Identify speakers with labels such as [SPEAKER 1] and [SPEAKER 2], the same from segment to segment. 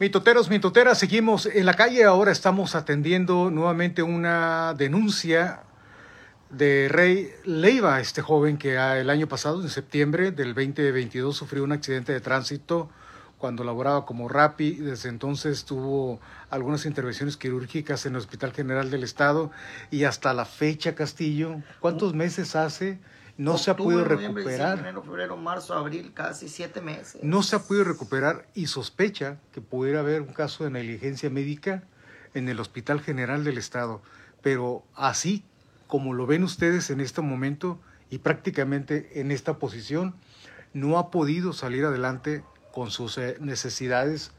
[SPEAKER 1] Mitoteros, mitoteras, seguimos en la calle. Ahora estamos atendiendo nuevamente una denuncia de Rey Leiva, este joven que el año pasado, en septiembre del 2022, sufrió un accidente de tránsito cuando laboraba como RAPI. Desde entonces tuvo algunas intervenciones quirúrgicas en el Hospital General del Estado y hasta la fecha, Castillo, ¿cuántos meses hace? No se ha podido recuperar.
[SPEAKER 2] enero, febrero, marzo, abril, casi siete meses.
[SPEAKER 1] No se ha podido recuperar y sospecha que pudiera haber un caso de negligencia médica en el Hospital General del Estado. Pero así como lo ven ustedes en este momento y prácticamente en esta posición, no ha podido salir adelante con sus eh, necesidades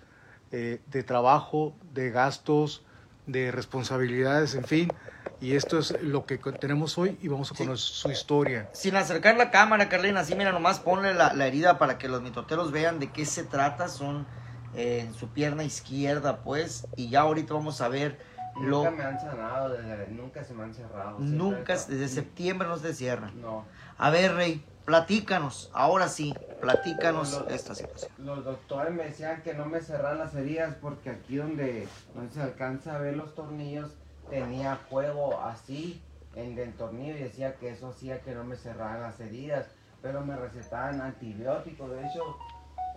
[SPEAKER 1] eh, de trabajo, de gastos, de responsabilidades, en fin. Y esto es lo que tenemos hoy y vamos a conocer su historia.
[SPEAKER 2] Sin acercar la cámara, Carlina, así mira, nomás ponle la, herida para que los mitoteros vean de qué se trata. Son eh, en su pierna izquierda, pues, y ya ahorita vamos a ver
[SPEAKER 3] Nunca me han sanado, nunca se me han cerrado.
[SPEAKER 2] Nunca, desde septiembre no se cierra.
[SPEAKER 3] No.
[SPEAKER 2] A ver, Rey, platícanos, ahora sí, platícanos esta situación.
[SPEAKER 3] Los doctores me decían que no me cerran las heridas porque aquí donde, donde se alcanza a ver los tornillos tenía fuego así en el tornillo y decía que eso hacía que no me cerraran las heridas, pero me recetaban antibióticos, de hecho,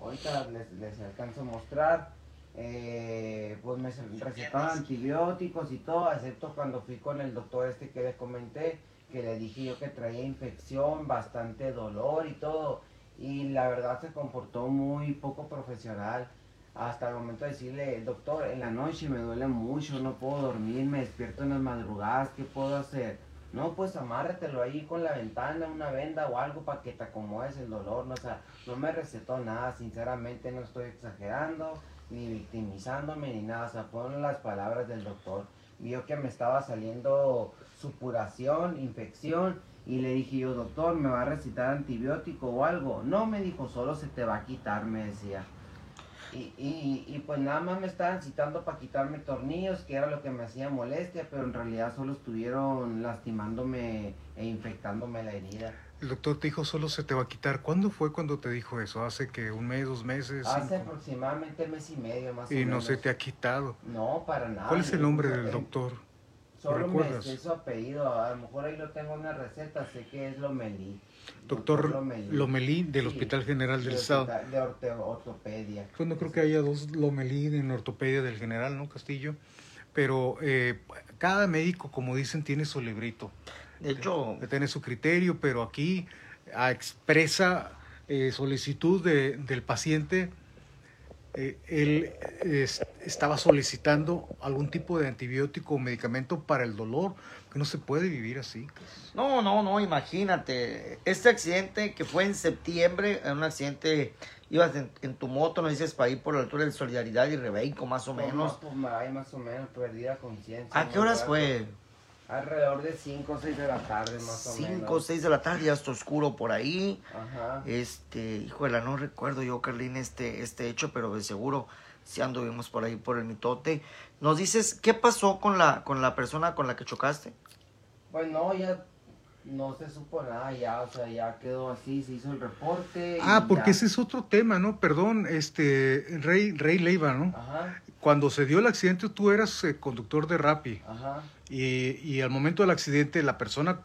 [SPEAKER 3] ahorita les, les alcanzo a mostrar, eh, pues me recetaban antibióticos y todo, excepto cuando fui con el doctor este que les comenté, que le dije yo que traía infección, bastante dolor y todo, y la verdad se comportó muy poco profesional hasta el momento de decirle, doctor, en la noche me duele mucho, no puedo dormir, me despierto en las madrugadas, ¿qué puedo hacer? No, pues amárratelo ahí con la ventana, una venda o algo para que te acomodes el dolor, no, o no me recetó nada, sinceramente no estoy exagerando, ni victimizándome, ni nada, o las palabras del doctor. Vio que me estaba saliendo supuración, infección, y le dije yo, doctor, ¿me va a recitar antibiótico o algo? No, me dijo, solo se te va a quitar, me decía. Y, y, pues nada más me estaban citando para quitarme tornillos, que era lo que me hacía molestia, pero en realidad solo estuvieron lastimándome e infectándome la herida.
[SPEAKER 1] El doctor te dijo solo se te va a quitar. ¿Cuándo fue cuando te dijo eso? ¿Hace que un mes, dos meses?
[SPEAKER 3] Hace aproximadamente mes y medio más o menos.
[SPEAKER 1] Y no se te ha quitado.
[SPEAKER 3] No, para nada.
[SPEAKER 1] ¿Cuál es el nombre del doctor?
[SPEAKER 3] Solo me sé su apellido. A lo mejor ahí lo tengo en una receta. Sé que es Lomelí.
[SPEAKER 1] Doctor, Lomelí. del Hospital General del Estado.
[SPEAKER 3] De ortopedia.
[SPEAKER 1] Pues no creo que haya dos Lomelí en ortopedia del General, ¿no, Castillo? Pero eh, cada médico, como dicen, tiene su librito.
[SPEAKER 2] De hecho...
[SPEAKER 1] Que tiene su criterio, pero aquí expresa eh, solicitud de, del paciente. Eh, él estaba solicitando algún tipo de antibiótico o medicamento para el dolor, que no se puede vivir así.
[SPEAKER 2] No, no, no, imagínate. Este accidente que fue en septiembre, un accidente, ibas en, tu moto, no dices, para ir por la altura de Solidaridad y Rebeco, más o menos.
[SPEAKER 3] Pues, más o menos, perdida conciencia.
[SPEAKER 2] ¿A qué horas fue?
[SPEAKER 3] Alrededor de 5 o 6 de la tarde, más o menos. 5 o
[SPEAKER 2] 6 de la tarde, ya está oscuro por ahí. Ajá. Este, híjole, no recuerdo yo, Carlín, este, este hecho, pero de seguro si anduvimos por ahí por el mitote. Nos dices, ¿qué pasó con la, con la persona con la que chocaste?
[SPEAKER 3] Pues no, ya no se supo nada, ya, o sea, ya quedó así, se hizo el reporte.
[SPEAKER 1] Ah, porque ese es otro tema, ¿no? Perdón, este, Rey, Rey Leiva, ¿no? Ajá. Cuando se dio el accidente, tú eras eh, conductor de Rappi. Ajá. Y, y al momento del accidente, la persona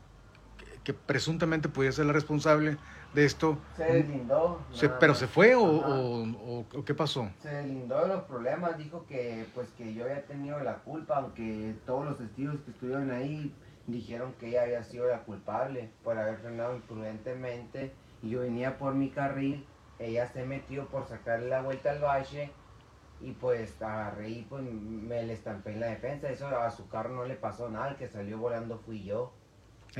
[SPEAKER 1] que, presuntamente podía ser la responsable de esto.
[SPEAKER 3] Se deslindó.
[SPEAKER 1] ¿Pero se fue o, o, o, qué pasó?
[SPEAKER 3] Se deslindó de los problemas, dijo que pues que yo había tenido la culpa, aunque todos los testigos que estuvieron ahí dijeron que ella había sido la culpable por haber frenado imprudentemente y yo venía por mi carril, ella se metió por sacarle la vuelta al valle y pues agarré y pues me le estampé en la defensa, eso a su carro no le pasó nada, el que salió volando fui yo.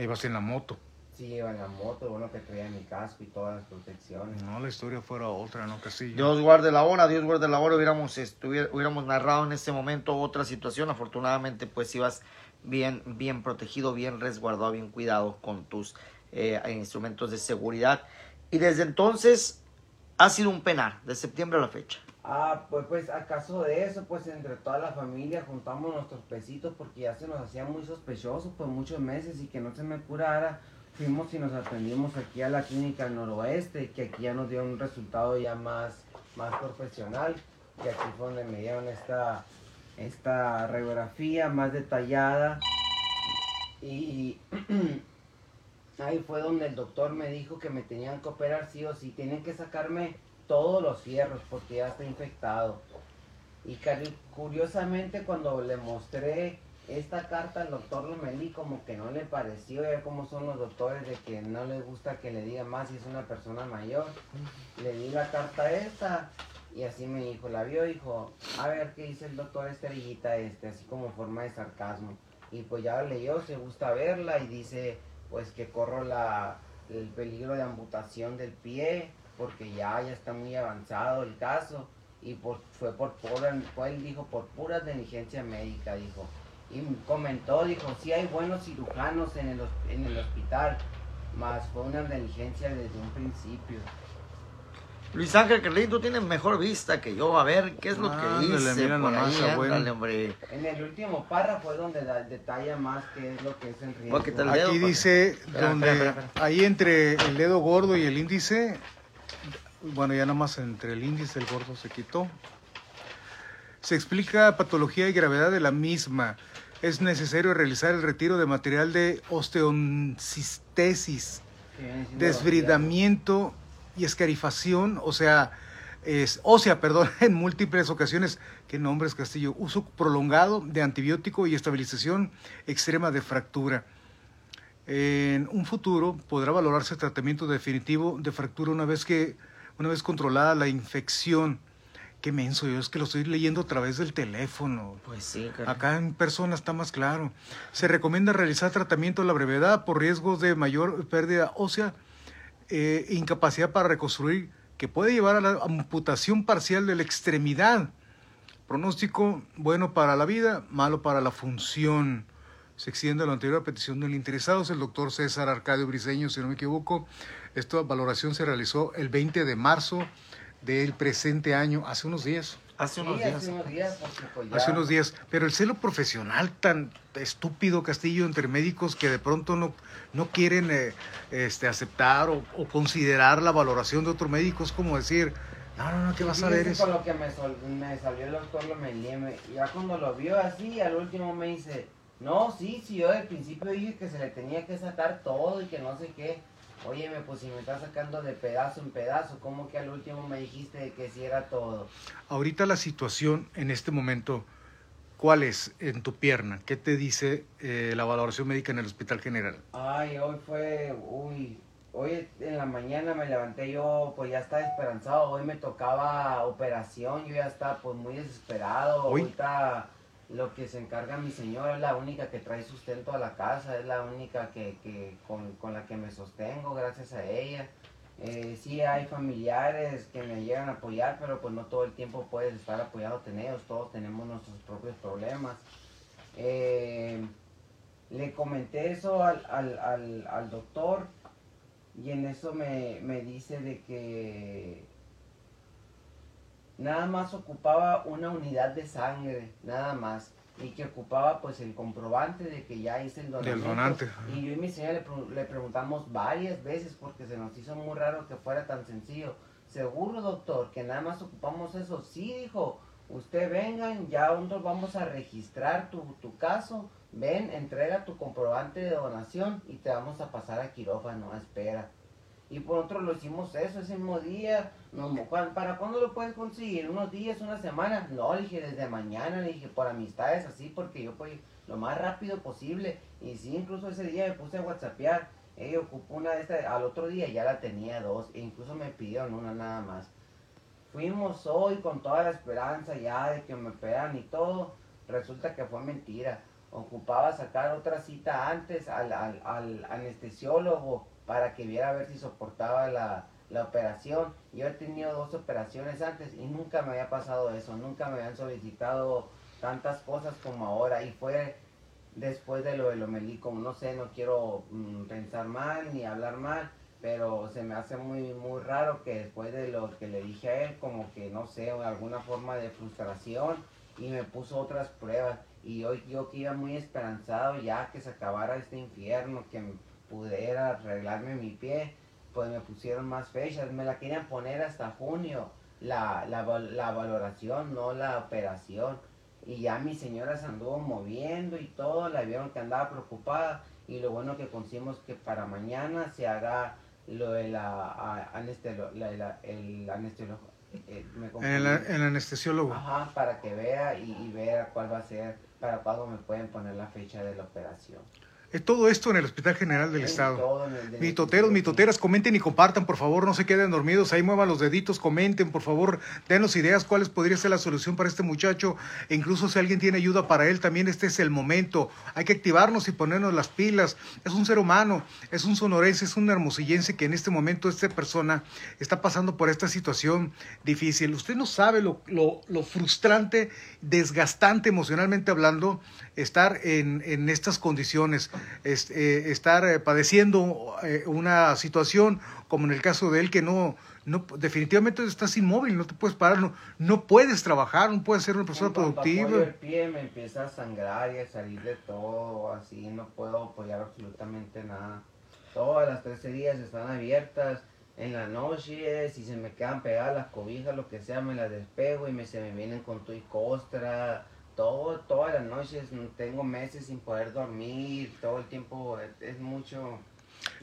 [SPEAKER 1] Vas en la moto.
[SPEAKER 3] Sí, iba en la moto, bueno que traía mi casco y todas las protecciones.
[SPEAKER 1] No, la historia fuera otra, ¿no? Que sí.
[SPEAKER 2] Dios guarde la hora, Dios guarde la hora, hubiéramos, hubiéramos narrado en ese momento otra situación, afortunadamente pues ibas bien, bien protegido, bien resguardado, bien cuidado con tus eh, instrumentos de seguridad. Y desde entonces ha sido un penar, de septiembre a la fecha.
[SPEAKER 3] Ah, pues, pues acaso de eso, pues entre toda la familia juntamos nuestros pesitos porque ya se nos hacía muy sospechoso por muchos meses y que no se me curara. Fuimos y nos atendimos aquí a la clínica noroeste, que aquí ya nos dio un resultado ya más, más profesional y aquí fue donde me dieron esta, esta radiografía más detallada y ahí fue donde el doctor me dijo que me tenían que operar sí o sí, tienen que sacarme todos los fierros porque ya está infectado. Y curiosamente cuando le mostré esta carta al doctor Lomelí como que no le pareció, ya como son los doctores de que no les gusta que le diga más si es una persona mayor. Le di la carta esta y así me dijo, la vio, dijo, a ver qué dice el doctor Estrellita este, así como forma de sarcasmo. Y pues ya leyó, se gusta verla y dice pues que corro la, el peligro de amputación del pie porque ya, ya está muy avanzado el caso y por, fue por pura, él dijo por pura negligencia médica, dijo. Y comentó, dijo, sí hay buenos cirujanos en el, en el hospital, más fue una negligencia desde un principio.
[SPEAKER 2] Luis Ángel Carlín, tú tienes mejor vista que yo. A ver, ¿qué es lo que dice
[SPEAKER 1] mira
[SPEAKER 2] por ahí?
[SPEAKER 1] abuelo.
[SPEAKER 2] Ándale, hombre.
[SPEAKER 3] En el último párrafo es donde da, detalla más qué es lo que es el riesgo.
[SPEAKER 2] Dedo,
[SPEAKER 1] Aquí dice, donde
[SPEAKER 2] espera, espera, espera.
[SPEAKER 1] ahí entre el dedo gordo y el índice, bueno, ya nada más entre el índice el gordo se quitó. Se explica patología y gravedad de la misma. Es necesario realizar el retiro de material de
[SPEAKER 3] siendo
[SPEAKER 1] desbridamiento y escarifación, o sea, es ósea, perdón, en múltiples ocasiones. ¿Qué nombres, Castillo? Uso prolongado de antibiótico y estabilización extrema de fractura. En un futuro podrá valorarse el tratamiento definitivo de fractura una vez que una vez controlada la infección. Qué menso, yo es que lo estoy leyendo a través del teléfono.
[SPEAKER 2] Pues sí.
[SPEAKER 1] Acá en persona está más claro. Se recomienda realizar tratamiento a la brevedad por riesgos de mayor pérdida ósea eh, e incapacidad para reconstruir, que puede llevar a la amputación parcial de la extremidad. Pronóstico bueno para la vida, malo para la función. Se extiende a la anterior petición del interesado, es el doctor César Arcadio Briseño, si no me equivoco. Esta valoración se realizó el 20 de marzo del presente año, hace unos días.
[SPEAKER 2] Hace
[SPEAKER 3] Sí,
[SPEAKER 2] unos días.
[SPEAKER 3] hace unos días, pues ya...
[SPEAKER 1] Hace unos días. Pero el celo profesional tan estúpido, Castillo, entre médicos que de pronto no, no quieren eh, este, aceptar o, o considerar la valoración de otro médico, es como decir, no, no, no, ¿qué vas a ver eso?
[SPEAKER 3] con lo que me, sol- me salió el doctor Lomelí, me- ya cuando lo vio así, al último me dice, no, sí, sí, yo al principio dije que se le tenía que sacar todo y que no sé qué. Óyeme, pues si me está sacando de pedazo en pedazo, ¿cómo que al último me dijiste que sí era todo?
[SPEAKER 1] Ahorita la situación en este momento, ¿cuál es en tu pierna? ¿Qué te dice eh, la valoración médica en el Hospital General?
[SPEAKER 3] Ay, hoy fue, uy, hoy en la mañana me levanté yo, pues ya estaba esperanzado, hoy me tocaba operación, yo ya estaba pues muy desesperado,
[SPEAKER 1] Hoy.
[SPEAKER 3] ahorita lo que se encarga mi señora es la única que trae sustento a la casa, es la única que, que con, con la que me sostengo, gracias a ella. Eh, sí hay familiares que me llegan a apoyar, pero pues no todo el tiempo puedes estar apoyado en ellos, todos tenemos nuestros propios problemas. Eh, le comenté eso al, al, al, al doctor y en eso me, me dice de que nada más ocupaba una unidad de sangre, nada más. Y que ocupaba pues el comprobante de que ya hice el donante. Y yo y mi señora le, pre- le preguntamos varias veces porque se nos hizo muy raro que fuera tan sencillo. Seguro, doctor, que nada más ocupamos eso. Sí, dijo, usted vengan, ya nosotros vamos a registrar tu, tu caso. Ven, entrega tu comprobante de donación y te vamos a pasar a quirófano, a espera. Y por otro lo hicimos eso ese mismo día. ¿para cuándo lo puedes conseguir? ¿Unos días, una semana? No, le dije, desde mañana, le dije, por amistades así, porque yo pues lo más rápido posible. Y sí, incluso ese día me puse a whatsappear. Ella ocupó una de estas, al otro día ya la tenía dos, e incluso me pidieron una nada más. Fuimos hoy con toda la esperanza ya de que me operan y todo. Resulta que fue mentira. Ocupaba sacar otra cita antes al, al, al anestesiólogo para que viera a ver si soportaba la, la operación. Yo he tenido dos operaciones antes y nunca me había pasado eso. Nunca me habían solicitado tantas cosas como ahora. Y fue después de lo del Lomelí, como no sé, no quiero mm, pensar mal ni hablar mal, pero se me hace muy, muy raro que después de lo que le dije a él, como que no sé, alguna forma de frustración y me puso otras pruebas. Y hoy yo que iba muy esperanzado ya que se acabara este infierno, que pudiera arreglarme mi pie, pues me pusieron más fechas, me la querían poner hasta junio, la, la, la valoración, no la operación. Y ya mi señora se anduvo moviendo y todo, la vieron que andaba preocupada. Y lo bueno que conseguimos que para mañana se haga lo de la, anestelo- la- la- el anestesiólogo. eh,
[SPEAKER 1] el anestesiólogo.
[SPEAKER 3] Ajá, para que vea y, y vea cuál va a ser, para cuándo me pueden poner la fecha de la operación.
[SPEAKER 1] Todo esto en el Hospital General del Estado. Mitoteros, mitoteras, comenten y compartan, por favor, no se queden dormidos, ahí muevan los deditos, comenten, por favor, denos ideas cuáles podría ser la solución para este muchacho, e incluso si alguien tiene ayuda para él, también este es el momento, hay que activarnos y ponernos las pilas, es un ser humano, es un sonorense, es un hermosillense que en este momento esta persona está pasando por esta situación difícil. Usted no sabe lo, lo, lo frustrante, desgastante emocionalmente hablando, estar en, en estas condiciones, es- eh, estar eh, padeciendo eh, una situación como en el caso de él que no, no definitivamente estás inmóvil, no te puedes parar, no, no puedes trabajar, no puedes ser una persona
[SPEAKER 3] En
[SPEAKER 1] productiva.
[SPEAKER 3] el pie me empieza a sangrar y a salir de todo, así no puedo apoyar absolutamente nada. Todas las 13 días están abiertas en la noche, si se me quedan pegadas las cobijas, lo que sea, me las despego y me, se me vienen con tu y costra. Todo, todas las noches, mm, tengo meses sin poder dormir, todo el tiempo es, es mucho.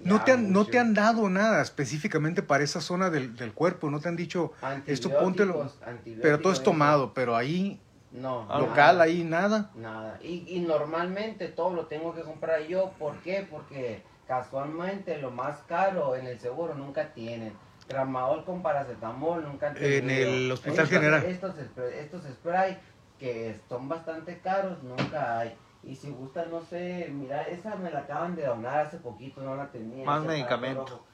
[SPEAKER 1] No te, han, no te han dado nada específicamente para esa zona del, del cuerpo, no te han dicho esto póntelo, pero todo es tomado, pero ahí,
[SPEAKER 3] No,
[SPEAKER 1] local,
[SPEAKER 3] nada.
[SPEAKER 1] ahí nada.
[SPEAKER 3] Nada. Y, y normalmente todo lo tengo que comprar yo. ¿Por qué? Porque casualmente lo más caro en el seguro nunca tienen. Tramadol con paracetamol nunca han
[SPEAKER 1] En
[SPEAKER 3] tenido.
[SPEAKER 1] el Hospital
[SPEAKER 3] Estos-
[SPEAKER 1] General.
[SPEAKER 3] Estos, estos spray que son bastante caros nunca hay. Y si gusta, no sé, mira, esa me la acaban de donar hace poquito, no la tenía.
[SPEAKER 2] Más medicamento.
[SPEAKER 3] rojo.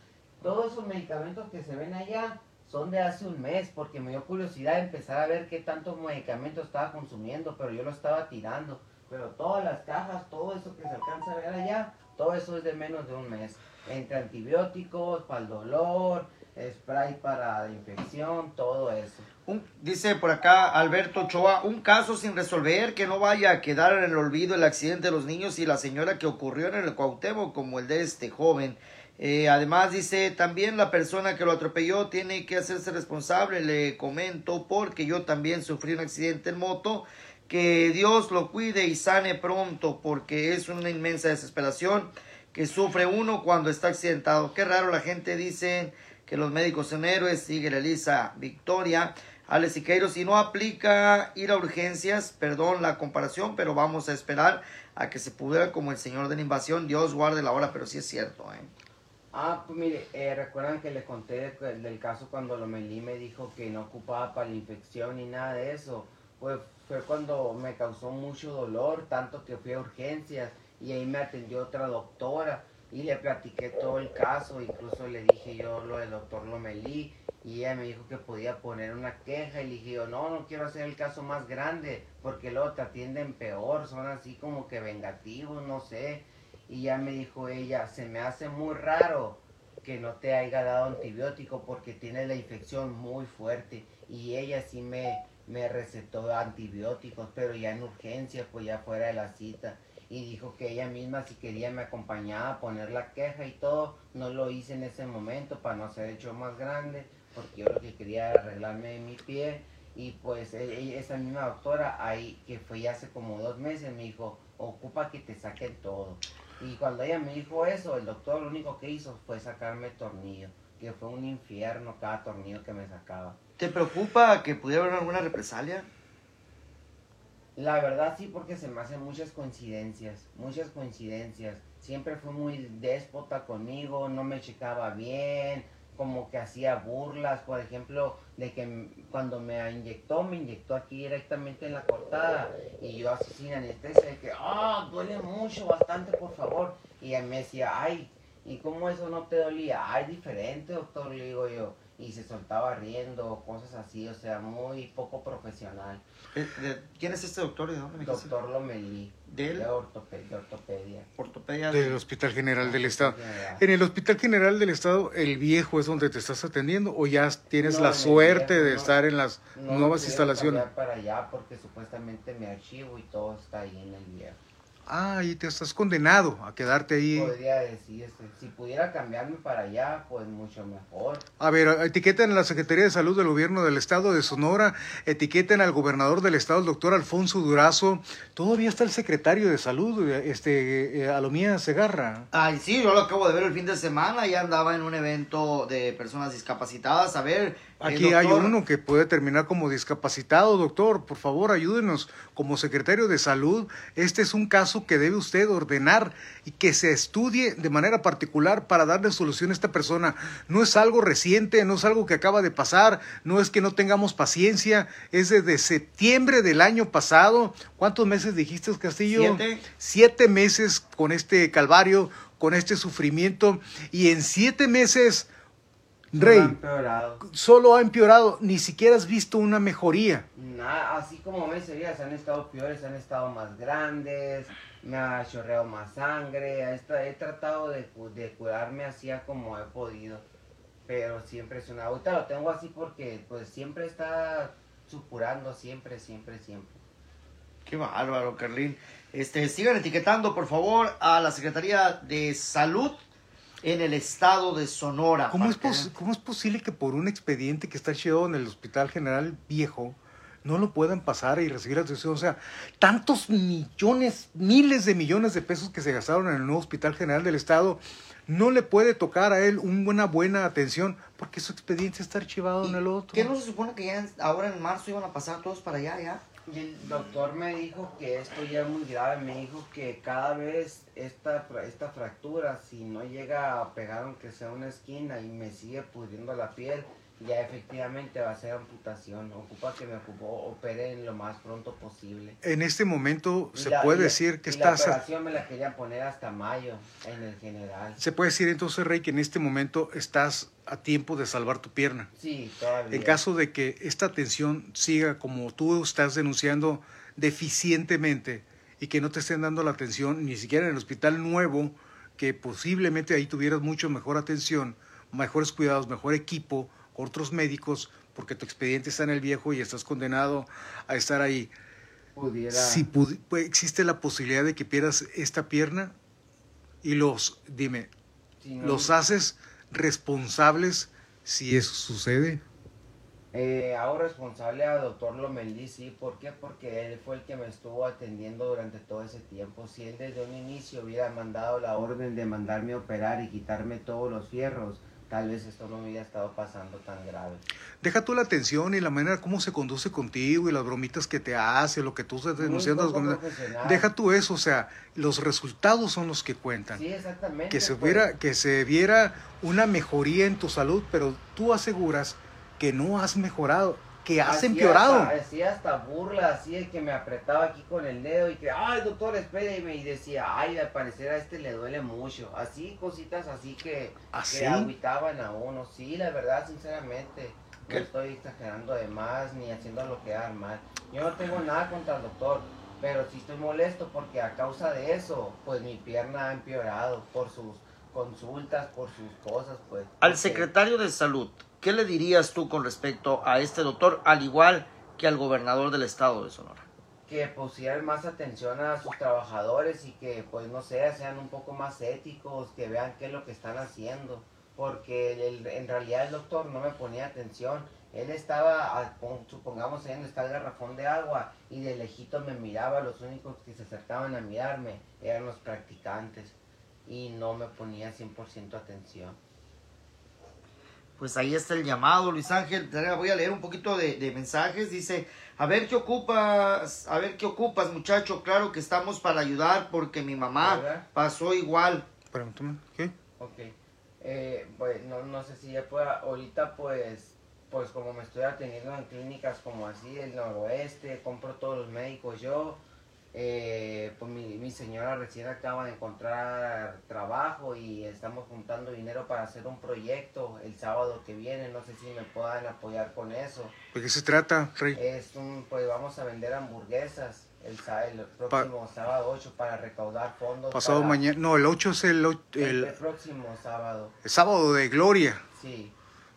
[SPEAKER 3] Todos esos medicamentos que se ven allá son de hace un mes, porque me dio curiosidad empezar a ver qué tantos medicamentos estaba consumiendo, pero yo lo estaba tirando. Pero todas las cajas, todo eso que se alcanza a ver allá, todo eso es de menos de un mes. Entre antibióticos, para el dolor, spray para la infección, todo eso.
[SPEAKER 2] Dice por acá Alberto Ochoa, un caso sin resolver que no vaya a quedar en el olvido el accidente de los niños y la señora que ocurrió en el Cuauhtémoc como el de este joven. Eh, además dice, también la persona que lo atropelló tiene que hacerse responsable, le comento, porque yo también sufrí un accidente en moto, que Dios lo cuide y sane pronto, porque es una inmensa desesperación que sufre uno cuando está accidentado. Qué raro la gente dice que los médicos son héroes, sigue la Elisa Victoria. Alex Siqueiros, si no aplica ir a urgencias, perdón la comparación, pero vamos a esperar a que se pudiera como el señor de la invasión, Dios guarde la hora, pero sí es cierto, ¿eh?
[SPEAKER 3] Ah, pues mire, eh, recuerdan que les conté de- del caso cuando Lomelí me dijo que no ocupaba para la infección ni nada de eso. Pues fue cuando me causó mucho dolor, tanto que fui a urgencias y ahí me atendió otra doctora y le platiqué todo el caso, incluso le dije yo lo del doctor Lomelí y ella me dijo que podía poner una queja y le dije yo, no, no quiero hacer el caso más grande porque luego te atienden peor, son así como que vengativos, no sé. Y ya me dijo ella, se me hace muy raro que no te haya dado antibiótico porque tienes la infección muy fuerte. Y ella sí me, me recetó antibióticos, pero ya en urgencia, pues ya fuera de la cita. Y dijo que ella misma si quería me acompañaba a poner la queja y todo. No lo hice en ese momento para no ser hecho más grande, porque yo lo que quería era arreglarme mi pie. Y pues e- e- esa misma doctora ahí, que fue hace como dos meses, me dijo, ocupa que te saquen todo. Y cuando ella me dijo eso, el doctor lo único que hizo fue sacarme el tornillo, que fue un infierno cada tornillo que me sacaba.
[SPEAKER 2] ¿Te preocupa que pudiera haber alguna represalia?
[SPEAKER 3] La verdad sí, porque se me hacen muchas coincidencias, muchas coincidencias. Siempre fue muy déspota conmigo, no me checaba bien, como que hacía burlas, por ejemplo, de que cuando me inyectó, me inyectó aquí directamente en la cortada y yo así sin anestesia, de que, ah, duele mucho, bastante, por favor. Y él me decía, ay, ¿y cómo eso no te dolía? Ay, diferente, doctor, le digo yo. Y se soltaba riendo, cosas así, o sea, muy poco profesional.
[SPEAKER 2] Eh, de- ¿Quién es este doctor de dónde me?
[SPEAKER 3] Doctor Lomelí,
[SPEAKER 2] ¿De él?
[SPEAKER 3] de, ortope- de ortopedia.
[SPEAKER 2] Ortopedia.
[SPEAKER 1] Del Hospital General del Estado.
[SPEAKER 3] General.
[SPEAKER 1] En el Hospital General del Estado, ¿el viejo es donde te estás atendiendo o ya tienes
[SPEAKER 3] No,
[SPEAKER 1] la suerte
[SPEAKER 3] viejo,
[SPEAKER 1] de
[SPEAKER 3] no.
[SPEAKER 1] estar en las
[SPEAKER 3] No
[SPEAKER 1] nuevas instalaciones?
[SPEAKER 3] cambiar para allá porque supuestamente mi archivo y todo está ahí en el viejo.
[SPEAKER 1] Ah, y te estás condenado a quedarte ahí.
[SPEAKER 3] Podría decir, este, si pudiera cambiarme para allá, pues mucho mejor.
[SPEAKER 1] A ver, etiqueten a la Secretaría de Salud del Gobierno del Estado de Sonora, etiqueten al gobernador del Estado, el doctor Alfonso Durazo. Todavía está el secretario de Salud, este, eh, Alomía Segarra.
[SPEAKER 2] Ay, sí, yo lo acabo de ver el fin de semana, ya andaba en un evento de personas discapacitadas. A ver,
[SPEAKER 1] Aquí hay uno que puede terminar como discapacitado, doctor. Por favor, ayúdenos. Como secretario de salud, este es un caso que debe usted ordenar y que se estudie de manera particular para darle solución a esta persona. No es algo reciente, no es algo que acaba de pasar, no es que no tengamos paciencia. Es desde septiembre del año pasado. ¿Cuántos meses dijiste, Castillo?
[SPEAKER 2] Siete.
[SPEAKER 1] Siete meses con este calvario, con este sufrimiento. Y en siete meses Rey, solo ha empeorado, ni siquiera has visto una mejoría.
[SPEAKER 3] Nada, así como me sería, han estado peores, han estado más grandes, me ha chorreado más sangre, he, tratado de, de curarme así como he podido, pero siempre es una... Ahorita lo tengo así porque pues siempre está supurando, siempre, siempre, siempre.
[SPEAKER 2] Qué bárbaro, Carlín. Este, sigan etiquetando, por favor, a la Secretaría de Salud en el estado de Sonora.
[SPEAKER 1] ¿Cómo es, ¿Cómo es posible que por un expediente que está hecho en el Hospital General Viejo no lo puedan pasar y recibir atención? O sea, tantos millones, miles de millones de pesos que se gastaron en el nuevo Hospital General del Estado, no le puede tocar a él una buena atención porque su expediente está archivado en el otro.
[SPEAKER 2] ¿Qué no se supone que ya ahora en marzo iban a pasar todos para allá ya?
[SPEAKER 3] Y el doctor me dijo que esto ya es muy grave, me dijo que cada vez esta, esta fractura, si no llega a pegar aunque sea una esquina y me sigue pudriendo la piel, ya efectivamente va a ser amputación. Ocupa que me opere en lo más pronto posible.
[SPEAKER 1] En este momento se puede decir que estás...
[SPEAKER 3] La operación me la querían poner hasta mayo en el general.
[SPEAKER 1] Se puede decir entonces, Rey, que en este momento estás a tiempo de salvar tu pierna.
[SPEAKER 3] Sí, todavía.
[SPEAKER 1] En caso de que esta atención siga como tú estás denunciando deficientemente y que no te estén dando la atención ni siquiera en el hospital nuevo, que posiblemente ahí tuvieras mucho mejor atención, mejores cuidados, mejor equipo, otros médicos, porque tu expediente está en el viejo y estás condenado a estar ahí. Si pues, existe la posibilidad de que pierdas esta pierna y los, dime, los haces responsables si eso sucede.
[SPEAKER 3] Eh, hago responsable al doctor Lomelí, sí. ¿Por qué? Porque él fue el que me estuvo atendiendo durante todo ese tiempo. Si él desde un inicio hubiera mandado la orden de mandarme a operar y quitarme todos los fierros, tal vez esto no hubiera estado pasando tan grave.
[SPEAKER 1] Deja tú la atención y la manera como se conduce contigo y las bromitas que te hace, lo que tú estás denunciando. Deja tú eso, o sea, los resultados son los que cuentan.
[SPEAKER 3] Sí, exactamente.
[SPEAKER 1] Que se, hubiera, pues. que se viera una mejoría en tu salud, pero tú aseguras que no has mejorado que has empeorado.
[SPEAKER 3] Hacía hasta burla, así de que me apretaba aquí con el dedo y que, ay doctor, espéreme, y decía, ay, al parecer a este le duele mucho. Así, cositas así que,
[SPEAKER 1] ¿Así?
[SPEAKER 3] que aguitaban a uno. Sí, la verdad, sinceramente, no estoy exagerando de más ni haciéndolo quedar mal. Yo no tengo nada contra el doctor, pero sí estoy molesto porque a causa de eso, pues mi pierna ha empeorado por sus consultas, por sus cosas, pues.
[SPEAKER 2] Al secretario de salud, ¿Qué le dirías tú con respecto a este doctor, al igual que al gobernador del estado de Sonora?
[SPEAKER 3] Que pusieran más atención a sus trabajadores y que, pues no sé, sean un poco más éticos, que vean qué es lo que están haciendo. Porque en realidad el doctor no me ponía atención. Él estaba, supongamos, ahí donde está el garrafón de agua y de lejito me miraba. Los únicos que se acercaban a mirarme eran los practicantes y no me ponía 100% atención
[SPEAKER 2] pues ahí está el llamado, Luis Ángel. Voy a leer un poquito de, mensajes. Dice, a ver qué ocupas, a ver qué ocupas, muchacho. Claro que estamos para ayudar porque mi mamá pasó igual.
[SPEAKER 1] Pregúntame, ¿qué?
[SPEAKER 3] Ok. Eh, pues no, no sé si ya pueda, ahorita pues, pues como me estoy atendiendo en clínicas como así, el noroeste, compro todos los médicos yo eh, pues mi, mi, señora recién acaba de encontrar trabajo y estamos juntando dinero para hacer un proyecto el sábado que viene. No sé si me puedan apoyar con eso.
[SPEAKER 1] ¿De qué se trata, Rey?
[SPEAKER 3] Es un, pues vamos a vender hamburguesas el, el próximo sábado 8 para recaudar fondos.
[SPEAKER 1] Pasado mañana, no, el 8 es el,
[SPEAKER 3] el, el próximo sábado.
[SPEAKER 1] El sábado de gloria.
[SPEAKER 3] Sí.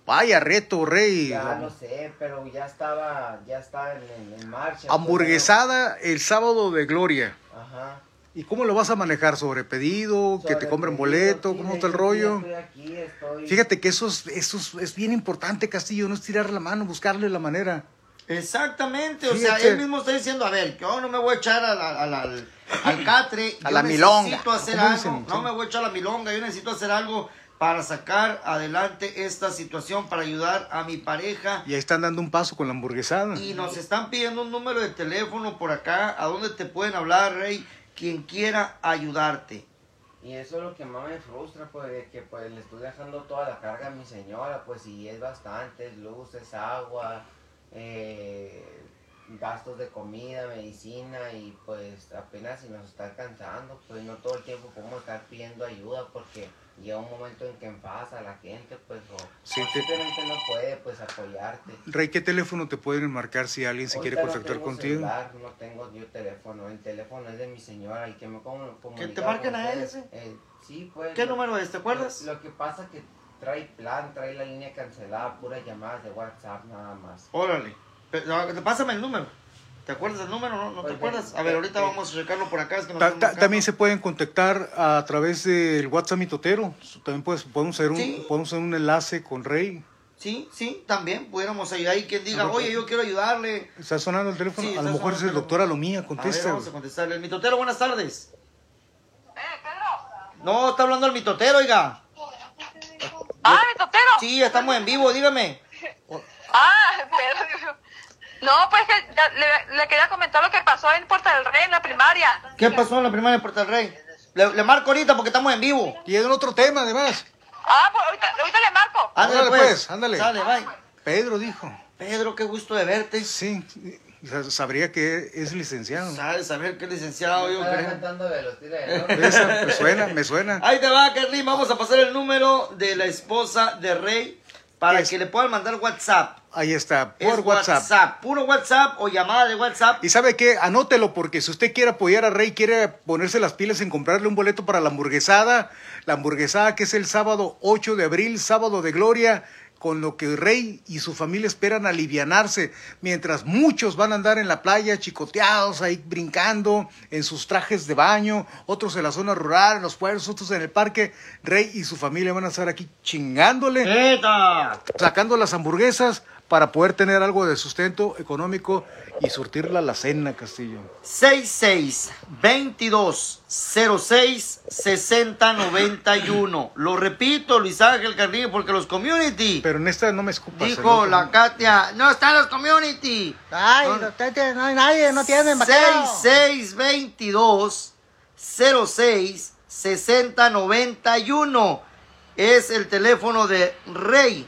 [SPEAKER 1] Vaya reto, rey.
[SPEAKER 3] Ya no sé, pero ya estaba, ya está en, marcha.
[SPEAKER 1] Hamburguesada el sábado de gloria.
[SPEAKER 3] Ajá.
[SPEAKER 1] ¿Y cómo lo vas a manejar? ¿Sobre pedido? ¿Que te compren
[SPEAKER 3] pedido,
[SPEAKER 1] boleto?
[SPEAKER 3] sí,
[SPEAKER 1] ¿Cómo está el rollo?
[SPEAKER 3] Estoy aquí, estoy...
[SPEAKER 1] Fíjate que eso es, eso es, es bien importante, Castillo, no es tirar la mano, buscarle la manera.
[SPEAKER 2] Exactamente, o sea, él mismo está diciendo, a ver, yo no me voy a echar a la- a la- al, al catre,
[SPEAKER 1] A
[SPEAKER 2] yo
[SPEAKER 1] la milonga.
[SPEAKER 2] necesito hacer
[SPEAKER 1] ¿Cómo
[SPEAKER 2] algo,
[SPEAKER 1] dicen?
[SPEAKER 2] no
[SPEAKER 1] Sí.
[SPEAKER 2] me voy a echar a la milonga, yo necesito hacer algo para sacar adelante esta situación, para ayudar a mi pareja.
[SPEAKER 1] Y ahí están dando un paso con la hamburguesada.
[SPEAKER 2] Y nos están pidiendo un número de teléfono por acá, a donde te pueden hablar, Rey, quien quiera ayudarte.
[SPEAKER 3] Y eso es lo que más me frustra, pues, de que pues le estoy dejando toda la carga a mi señora, pues, y es bastante, es luz, es agua, eh, gastos de comida, medicina, y pues apenas si nos está alcanzando, pues no todo el tiempo podemos estar pidiendo ayuda, porque llega un momento en que enfasa a la gente, pues, o,
[SPEAKER 1] Sí,
[SPEAKER 3] o
[SPEAKER 1] te-
[SPEAKER 3] simplemente no puede, pues, apoyarte.
[SPEAKER 1] Rey, ¿qué teléfono te pueden marcar si alguien se quiere contactar
[SPEAKER 3] no tengo
[SPEAKER 1] contigo?
[SPEAKER 3] celular, no tengo yo teléfono, el teléfono es de mi señora, y que me como
[SPEAKER 2] Que te marquen a él, ese.
[SPEAKER 3] Eh, sí, pues.
[SPEAKER 2] ¿Qué
[SPEAKER 3] lo-
[SPEAKER 2] número es? ¿Te acuerdas?
[SPEAKER 3] Lo, lo que pasa que trae plan, trae la línea cancelada, puras llamadas de WhatsApp nada más.
[SPEAKER 2] Órale, Pero, pásame el número. ¿Te acuerdas del número? ¿No, no te acuerdas? A ver,
[SPEAKER 3] ve-
[SPEAKER 2] ahorita vamos a checarlo por acá. Es que nos
[SPEAKER 1] Ta-
[SPEAKER 2] están
[SPEAKER 1] ta-
[SPEAKER 2] marcando.
[SPEAKER 1] también se pueden contactar a través del WhatsApp mitotero. También puedes, podemos, hacer un,
[SPEAKER 2] Sí.
[SPEAKER 1] podemos hacer un enlace con Rey.
[SPEAKER 2] Sí, sí, también pudiéramos ayudar. Y quien diga,
[SPEAKER 1] A
[SPEAKER 2] oye, yo quiero ayudarle.
[SPEAKER 1] ¿Está sonando el teléfono?
[SPEAKER 2] Sí,
[SPEAKER 1] a lo mejor es el doctor Alomía,
[SPEAKER 2] A ver,
[SPEAKER 1] contesta.
[SPEAKER 2] vamos a contestarle. El mitotero, buenas tardes.
[SPEAKER 4] Eh, Pedro.
[SPEAKER 2] No, está hablando el mitotero, oiga.
[SPEAKER 4] Ah, mi totero.
[SPEAKER 2] Sí, estamos en vivo, dígame.
[SPEAKER 4] Ah, Pedro. No, pues que ya le, le quería comentar lo que pasó en Puerta del Rey en la primaria.
[SPEAKER 2] ¿Qué pasó en la primaria de Puerto del Rey? Le, le marco ahorita porque estamos en vivo.
[SPEAKER 1] Y es otro tema, además.
[SPEAKER 4] Ah, pues ahorita, ahorita le marco.
[SPEAKER 2] Ándale,
[SPEAKER 1] Ándale,
[SPEAKER 2] pues.
[SPEAKER 1] pues, ándale.
[SPEAKER 2] Sale, bye.
[SPEAKER 1] Pedro dijo.
[SPEAKER 2] Pedro, qué gusto de verte.
[SPEAKER 1] Sí, sa- sabría que es licenciado.
[SPEAKER 2] Sabes saber qué licenciado yo
[SPEAKER 3] Estaba
[SPEAKER 2] creo.
[SPEAKER 3] cantando de los norte.
[SPEAKER 1] Esa, me suena, me suena.
[SPEAKER 2] Ahí te va, Carlín. Vamos a pasar el número de la esposa de Rey para
[SPEAKER 1] Es-
[SPEAKER 2] que le puedan mandar WhatsApp.
[SPEAKER 1] Ahí está,
[SPEAKER 2] Es
[SPEAKER 1] por WhatsApp.
[SPEAKER 2] Puro WhatsApp o llamada de WhatsApp.
[SPEAKER 1] Y sabe qué, anótelo porque si usted quiere apoyar a Rey, quiere ponerse las pilas en comprarle un boleto para la hamburguesada, la hamburguesada que es el sábado 8 de abril, sábado de gloria, con lo que Rey y su familia esperan alivianarse, mientras muchos van a andar en la playa chicoteados ahí brincando en sus trajes de baño, otros en la zona rural, en los pueblos, otros en el parque, Rey y su familia van a estar aquí chingándole
[SPEAKER 2] ¡Eta!
[SPEAKER 1] sacando las hamburguesas para poder tener algo de sustento económico y surtirla la cena, Castillo.
[SPEAKER 2] 66 22 06 60 91. Lo repito, Luis Ángel Carrillo, porque los community.
[SPEAKER 1] Pero en esta no me escupas.
[SPEAKER 2] Dijo
[SPEAKER 1] el
[SPEAKER 2] la. Katia, no están los community.
[SPEAKER 5] Ay,
[SPEAKER 2] No.
[SPEAKER 5] no, hay nadie, no tienen vaquero.
[SPEAKER 2] 6622 06 60 91 es el teléfono de Rey.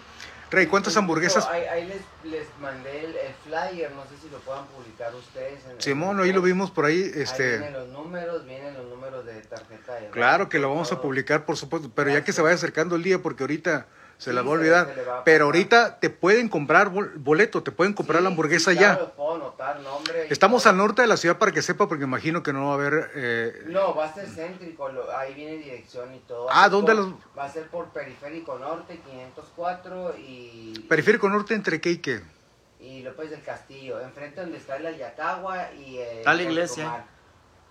[SPEAKER 1] Rey, ¿cuántas hamburguesas?
[SPEAKER 3] Ahí, ahí les, les mandé el, el flyer, no sé si lo puedan publicar ustedes. en-
[SPEAKER 1] Simón, ahí lo vimos por ahí,
[SPEAKER 3] Ahí vienen
[SPEAKER 1] este...
[SPEAKER 3] los números, vienen los números de tarjeta. de
[SPEAKER 1] Claro que lo vamos a publicar, por supuesto, pero ya que se vaya acercando el día, porque ahorita se
[SPEAKER 3] Sí,
[SPEAKER 1] la va a olvidar.
[SPEAKER 3] va a
[SPEAKER 1] Pero ahorita te pueden comprar bol- boleto, te pueden comprar
[SPEAKER 3] Sí,
[SPEAKER 1] la hamburguesa
[SPEAKER 3] sí,
[SPEAKER 1] ya.
[SPEAKER 3] claro, puedo anotar nombre
[SPEAKER 1] Estamos
[SPEAKER 3] todo.
[SPEAKER 1] al norte de la ciudad para que sepa, porque imagino que no va a haber... eh,
[SPEAKER 3] No, va a ser céntrico, lo- ahí viene dirección y todo. Va
[SPEAKER 1] Ah,
[SPEAKER 3] a ser
[SPEAKER 1] ¿dónde
[SPEAKER 3] por-
[SPEAKER 1] los-
[SPEAKER 3] Va a ser por Periférico Norte, 504 y...
[SPEAKER 1] Periférico Norte entre qué y qué.
[SPEAKER 3] Y López del Castillo, enfrente donde está la Yacagua y... eh,
[SPEAKER 2] Está la iglesia.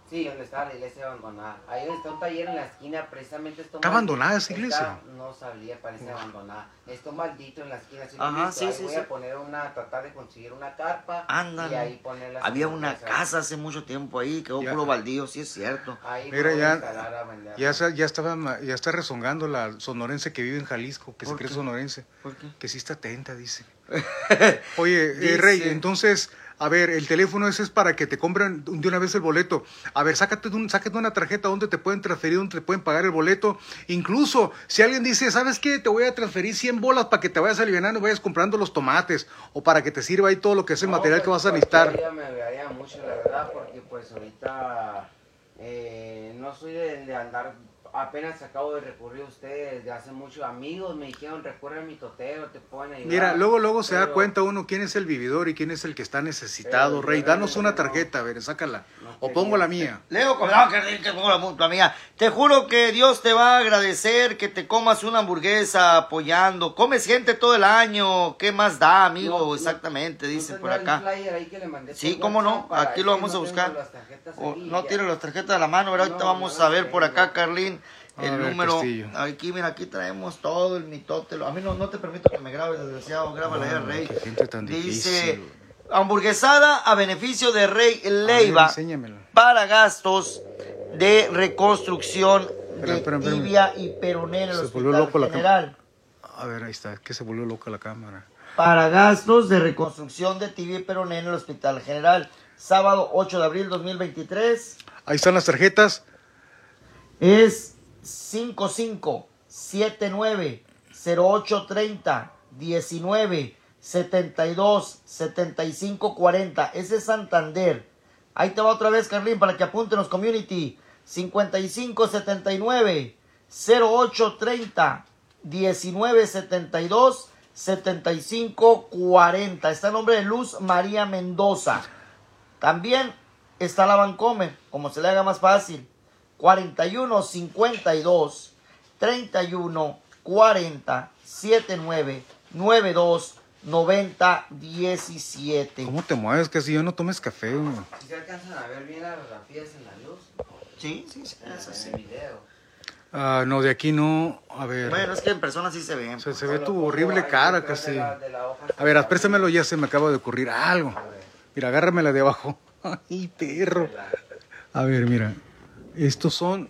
[SPEAKER 3] Sí, donde está la iglesia abandonada. Ahí donde está un taller en la esquina, precisamente está... un
[SPEAKER 1] ¿Está abandonada esa iglesia?
[SPEAKER 3] está- no sabía, parece abandonada. Está un maldito en la esquina.
[SPEAKER 2] Ajá, sí,
[SPEAKER 3] Ahí
[SPEAKER 2] sí,
[SPEAKER 3] voy
[SPEAKER 2] sí.
[SPEAKER 3] a poner una, tratar de conseguir una carpa
[SPEAKER 2] Ándale.
[SPEAKER 3] y ahí poner las
[SPEAKER 2] Había una casa hace mucho tiempo ahí, quedó
[SPEAKER 1] Ya.
[SPEAKER 2] puro baldío, sí es cierto.
[SPEAKER 3] Ahí
[SPEAKER 1] Mira, ya-. Ya, ya, estaba, ya está rezongando la sonorense que vive en Jalisco, que se
[SPEAKER 2] ¿Por
[SPEAKER 1] cree
[SPEAKER 2] qué?
[SPEAKER 1] sonorense.
[SPEAKER 2] ¿Por qué?
[SPEAKER 1] Que sí está atenta, dice. Oye, eh. Rey, entonces, a ver, el teléfono ese es para que te compren de una vez el boleto. A ver, sácate, de un, sácate una tarjeta donde te pueden transferir, donde te pueden pagar el boleto. Incluso, si alguien dice, ¿sabes qué? Te voy a transferir 100 bolas para que te vayas aliviando y vayas comprando los tomates. O para que te sirva ahí todo lo que es el
[SPEAKER 3] No,
[SPEAKER 1] material
[SPEAKER 3] pues,
[SPEAKER 1] que vas a
[SPEAKER 3] cualquier
[SPEAKER 1] necesitar.
[SPEAKER 3] me mucho, la verdad, porque pues ahorita eh, no soy de, de andar apenas acabo de recurrir a ustedes, de hace muchos amigos me dijeron, recurre a mi totero, te pueden ayudar.
[SPEAKER 1] Mira, luego luego se da cuenta uno quién es el vividor y quién es el que está necesitado,
[SPEAKER 3] Pero
[SPEAKER 1] Rey. Danos una tarjeta, a ver, sácala.
[SPEAKER 3] no
[SPEAKER 1] O pongo la mía.
[SPEAKER 2] Leo, no, que, que pongo la mía. Te juro que Dios te va a agradecer que te comas una hamburguesa apoyando. Comes gente todo el año. ¿Qué más da, amigo?
[SPEAKER 3] No, no,
[SPEAKER 2] Exactamente,
[SPEAKER 3] ¿No
[SPEAKER 2] dicen por acá.
[SPEAKER 3] flyer ahí que le mandé por
[SPEAKER 2] Sí, cómo no. Aquí lo vamos a buscar. no tiene las tarjetas de la mano, pero ahorita vamos
[SPEAKER 3] no
[SPEAKER 2] a ver por acá, Carlín,
[SPEAKER 1] A
[SPEAKER 2] el
[SPEAKER 1] ver,
[SPEAKER 2] número. Aquí, mira, aquí traemos todo el mitote. A mí no, no te permito que me grabes, desgraciado. Grábala ahí, Rey.
[SPEAKER 1] tan
[SPEAKER 2] Dice,
[SPEAKER 1] difícil.
[SPEAKER 2] hamburguesada a beneficio de Rey
[SPEAKER 1] ver,
[SPEAKER 2] Leiva
[SPEAKER 1] enséñamela.
[SPEAKER 2] para gastos de reconstrucción de tibia y peroné en el Hospital
[SPEAKER 1] la
[SPEAKER 2] General.
[SPEAKER 1] A ver, ahí está, es que se volvió loca la cámara.
[SPEAKER 2] Para gastos de reconstrucción de tibia y peroné en el Hospital General. Sábado 8 de abril 2023
[SPEAKER 1] Ahí están las tarjetas.
[SPEAKER 2] es 55 79 0830 19 72 75 40. Ese es Santander. Ahí te va otra vez, Carlín, para que apunten los community. 55 79 0830 19 72 75 40. Está el nombre de Luz María Mendoza. También está la Bancomer, como se le haga más fácil. 41 52 31 40 79 92 90 17.
[SPEAKER 1] ¿Cómo te mueves? Que si yo no tomes café, güey.
[SPEAKER 3] Si se alcanzan a ver bien las rafías en la luz,
[SPEAKER 2] Sí, sí, sí,
[SPEAKER 3] en,
[SPEAKER 2] es
[SPEAKER 3] en
[SPEAKER 2] así.
[SPEAKER 3] el video.
[SPEAKER 1] Ah, no, de aquí no. A ver.
[SPEAKER 2] Bueno, es que en persona sí se ven.
[SPEAKER 1] se, se ve tu horrible cara casi.
[SPEAKER 3] de la- de la
[SPEAKER 1] A ver, préstamelo, ya se me acaba de ocurrir algo. Mira, agárramela de abajo. Ay, perro. A ver, mira. Estos son.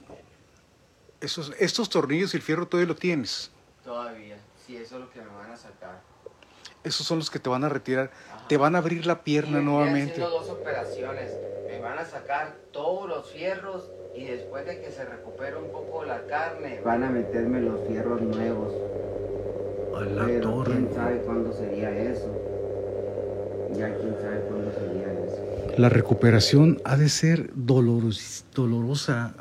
[SPEAKER 1] Estos, estos tornillos y el fierro todavía lo tienes.
[SPEAKER 3] Todavía, sí, eso es lo que me van a sacar.
[SPEAKER 1] Esos son los que te van a retirar. Te van a abrir la
[SPEAKER 3] Y
[SPEAKER 1] pierna
[SPEAKER 3] me estoy
[SPEAKER 1] nuevamente.
[SPEAKER 3] haciendo dos operaciones. Me van a sacar todos los fierros y después de que se recupere un poco la carne, van a meterme los fierros nuevos.
[SPEAKER 1] A la
[SPEAKER 3] Pero
[SPEAKER 1] torre.
[SPEAKER 3] quién sabe cuándo sería eso. Ya quién sabe cuándo sería eso.
[SPEAKER 1] La recuperación ha de ser doloros, dolorosa.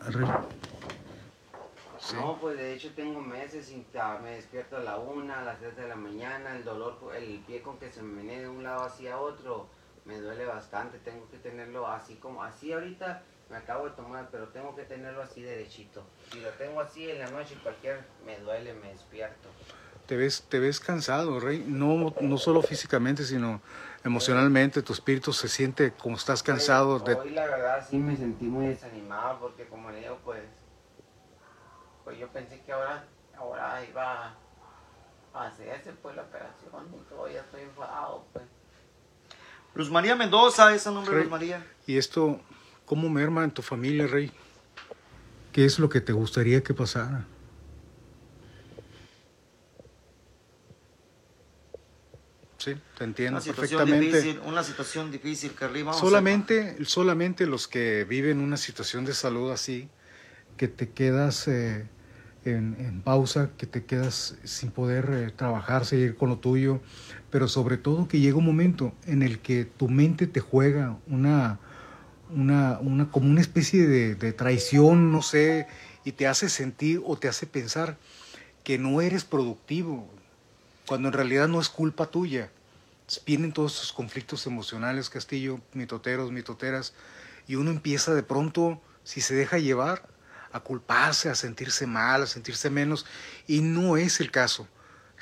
[SPEAKER 1] Sí.
[SPEAKER 3] No, pues de hecho tengo meses sin me despierto a la una, a las 3 de la mañana, el dolor, el pie con que se me menea de un lado hacia otro, me duele bastante, tengo que tenerlo así como, así ahorita me acabo de tomar, pero tengo que tenerlo así derechito. Si lo tengo así en la noche cualquier, me duele, me despierto.
[SPEAKER 1] Te ves, te ves cansado, Rey. No, no solo físicamente, sino emocionalmente. Tu espíritu se siente como estás cansado.
[SPEAKER 3] Hoy,
[SPEAKER 1] De...
[SPEAKER 3] hoy, la verdad sí me sentí muy desanimado porque como le digo pues, pues yo pensé que ahora, ahora iba a hacerse pues la operación y todo, ya estoy enfadado pues.
[SPEAKER 2] Luz María Mendoza, ese nombre. Luz María.
[SPEAKER 1] ¿Y esto cómo merma en tu familia, Rey? ¿Qué es lo que te gustaría que pasara? Sí, te entiendo
[SPEAKER 2] Una situación
[SPEAKER 1] perfectamente.
[SPEAKER 2] difícil, una situación difícil, Carlín. Vamos a-
[SPEAKER 1] Solamente, solamente los que viven una situación de salud así, que te quedas eh, en, en pausa, que te quedas sin poder eh, trabajar, seguir con lo tuyo, pero sobre todo que llega un momento en el que tu mente te juega una, una, una como una especie de, de traición, no sé, y te hace sentir o te hace pensar que no eres productivo, cuando en realidad no es culpa tuya. Vienen todos esos conflictos emocionales, Castillo, mitoteros, mitoteras, y uno empieza de pronto, si se deja llevar, a culparse, a sentirse mal, a sentirse menos, y no es el caso.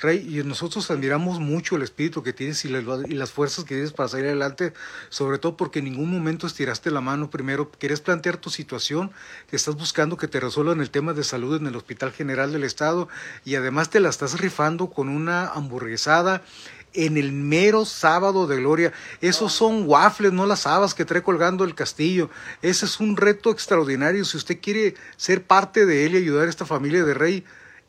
[SPEAKER 1] Rey, y nosotros admiramos mucho el espíritu que tienes y, la- y las fuerzas que tienes para salir adelante, sobre todo porque en ningún momento estiraste la mano primero, quieres plantear tu situación, que estás buscando que te resuelvan el tema de salud en el Hospital General del Estado y además te la estás rifando con una hamburguesada en el mero sábado de gloria. Esos son waffles, no las habas que trae colgando el castillo. Ese es un reto extraordinario. Si usted quiere ser parte de él y ayudar a esta familia de rey,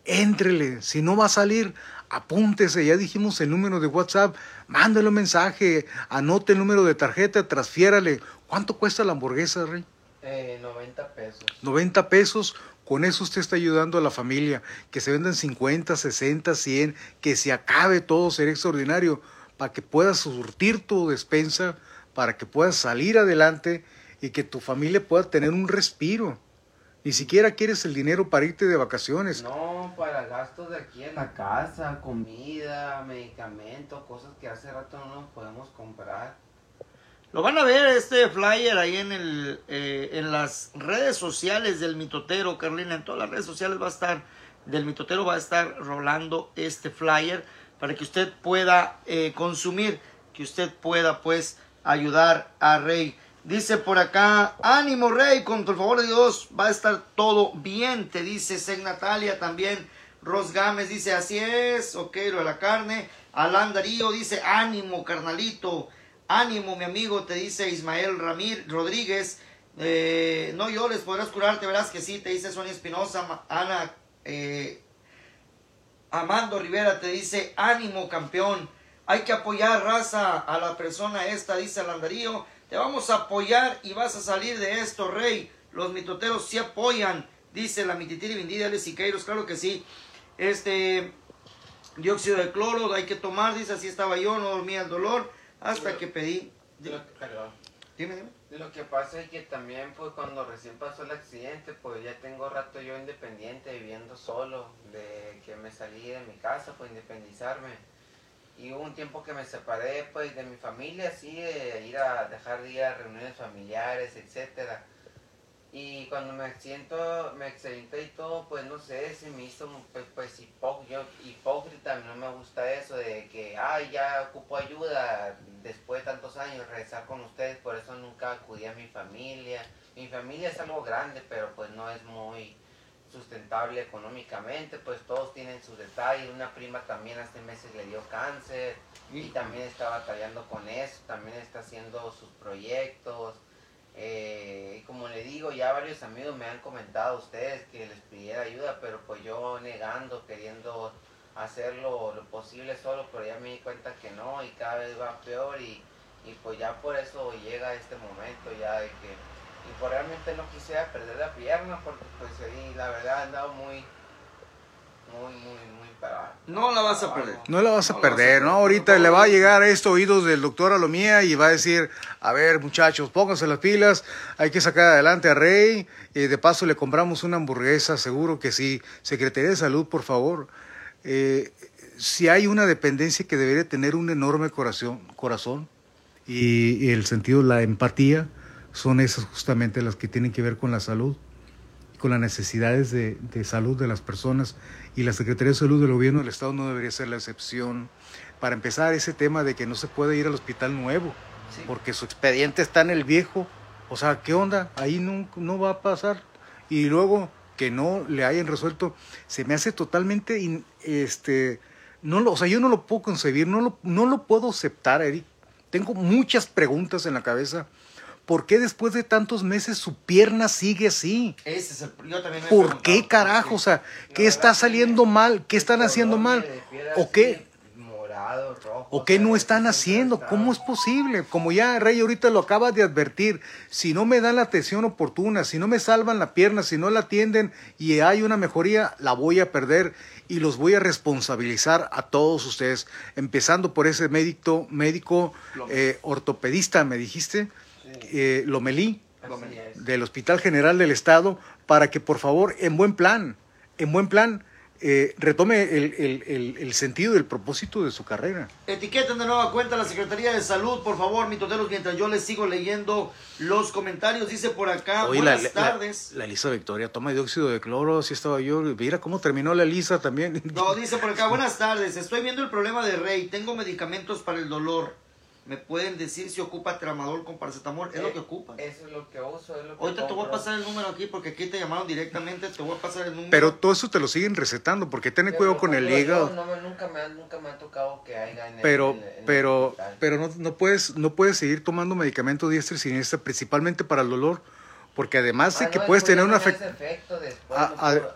[SPEAKER 1] éntrele. Si no va a salir, apúntese. Ya dijimos el número de WhatsApp. Mándale un mensaje, anote el número de tarjeta, transfiérale. ¿Cuánto cuesta la hamburguesa, rey?
[SPEAKER 3] Eh, 90 pesos.
[SPEAKER 1] 90 pesos, con eso usted está ayudando a la familia, que se vendan 50, 60, 100, que se acabe todo, sería extraordinario, para que puedas surtir tu despensa, para que puedas salir adelante y que tu familia pueda tener un respiro. Ni siquiera quieres el dinero para irte de vacaciones.
[SPEAKER 3] No, para gastos de aquí en la casa, comida, medicamentos, cosas que hace rato no nos podemos comprar.
[SPEAKER 2] Lo van a ver este flyer ahí en el eh, en las redes sociales del mitotero, Carolina. En todas las redes sociales va a estar del mitotero va a estar rolando este flyer para que usted pueda eh, consumir, que usted pueda pues ayudar a Rey. Dice por acá, ánimo Rey, con el favor de Dios va a estar todo bien, te dice Seg Natalia también. Ros Gámez dice, así es, ok, lo de la carne. Alan Darío dice, ánimo carnalito, ánimo mi amigo, te dice Ismael Ramírez Rodríguez. Eh, no llores, podrás curarte, verás que sí, te dice Sonia Espinosa, Ana eh, Amando Rivera te dice, ánimo campeón, hay que apoyar raza a la persona esta, dice Alan Darío. Te vamos a apoyar y vas a salir de esto, rey. Los mitoteros sí apoyan, dice la mititiri vendida de Siqueiros, claro que sí. Este dióxido de cloro hay que tomar, dice así estaba yo, no dormía el dolor hasta que pedí.
[SPEAKER 3] Lo, perdón.
[SPEAKER 2] Dime, dime.
[SPEAKER 3] Lo que pasa es que también pues cuando recién pasó el accidente pues ya tengo rato yo independiente viviendo solo, de que me salí de mi casa pues independizarme y hubo un tiempo que me separé pues de mi familia, así, de ir a dejar de a reuniones familiares, etcétera. Y cuando me siento, me accidenté y todo, pues no sé, se me hizo pues, pues hipócrita, no me gusta eso de que, ay, ya ocupo ayuda después de tantos años, regresar con ustedes, por eso nunca acudí a mi familia. Mi familia es algo grande, pero pues no es muy sustentable económicamente, pues todos tienen sus detalles. Una prima también hace meses le dio cáncer y también está batallando con eso, también está haciendo sus proyectos. Eh, como le digo, ya varios amigos me han comentado a ustedes que les pidiera ayuda, pero pues yo negando, queriendo hacerlo lo posible solo, pero ya me di cuenta que no y cada vez va peor y, y pues ya por eso llega este momento ya de que y pues realmente no quisiera perder la pierna porque pues ahí la verdad he andado muy muy muy muy para
[SPEAKER 2] no la vas a perder.
[SPEAKER 1] No la vas a perder no ahorita le va a llegar esto oídos del doctor Alomía y va a decir a ver muchachos pónganse las pilas hay que sacar adelante a Rey y de paso le compramos una hamburguesa seguro que sí. Secretaría de Salud por favor. Eh, si hay una dependencia que debería tener un enorme corazón corazón y, y el sentido la empatía son esas justamente las que tienen que ver con la salud, con las necesidades de, de, salud de las personas y la Secretaría de Salud del Gobierno del Estado no debería ser la excepción. Para empezar, ese tema de que no se puede ir al hospital nuevo, sí. porque su expediente está en el viejo, o sea, ¿qué onda? Ahí no, no va a pasar. Y luego que no le hayan resuelto, se me hace totalmente, in, este, no lo, o sea, yo no lo puedo concebir, no lo, no lo puedo aceptar, Eric. Tengo muchas preguntas en la cabeza ¿por qué después de tantos meses su pierna sigue así?
[SPEAKER 2] Ese es el, yo también me
[SPEAKER 1] ¿Por qué carajo? O sea, ¿qué está saliendo mal? ¿Qué están haciendo mal? ¿O qué?
[SPEAKER 3] Morado, rojo,
[SPEAKER 1] ¿O qué no están haciendo? ¿Cómo es posible? Como ya Rey ahorita lo acaba de advertir, si no me dan la atención oportuna, si no me salvan la pierna, si no la atienden y hay una mejoría, la voy a perder y los voy a responsabilizar a todos ustedes, empezando por ese médico, médico eh, ortopedista, me dijiste, eh, Lomelí, del Hospital General del Estado, para que por favor, en buen plan, en buen plan, eh, retome el, el, el, el, sentido del propósito de su carrera.
[SPEAKER 2] Etiqueten de nueva cuenta la Secretaría de Salud, por favor, mitoteros, mientras yo les sigo leyendo los comentarios. Dice por acá, buenas
[SPEAKER 1] la,
[SPEAKER 2] tardes.
[SPEAKER 1] La, la, Elisa Victoria toma dióxido de cloro, así estaba yo. Mira cómo terminó la Elisa también.
[SPEAKER 2] No, dice por acá, buenas tardes. Estoy viendo el problema de Rey. Tengo medicamentos para el dolor me pueden decir si ocupa tramador con paracetamol, es eh, lo que ocupa.
[SPEAKER 3] Eso es lo que uso, es lo que
[SPEAKER 2] Ahorita te voy a pasar el número aquí porque aquí te llamaron directamente, te voy a pasar el número.
[SPEAKER 1] Pero todo eso te lo siguen recetando porque ten cuidado con el hígado.
[SPEAKER 3] No, no, nunca, me, nunca me ha tocado que haya en
[SPEAKER 1] Pero,
[SPEAKER 3] el, en
[SPEAKER 1] pero,
[SPEAKER 3] el
[SPEAKER 1] pero no, no, puedes, no puedes seguir tomando medicamento diestra y siniestra, principalmente para el dolor. Porque además de
[SPEAKER 3] ah,
[SPEAKER 1] que
[SPEAKER 3] no,
[SPEAKER 1] puedes tener una
[SPEAKER 3] afectación.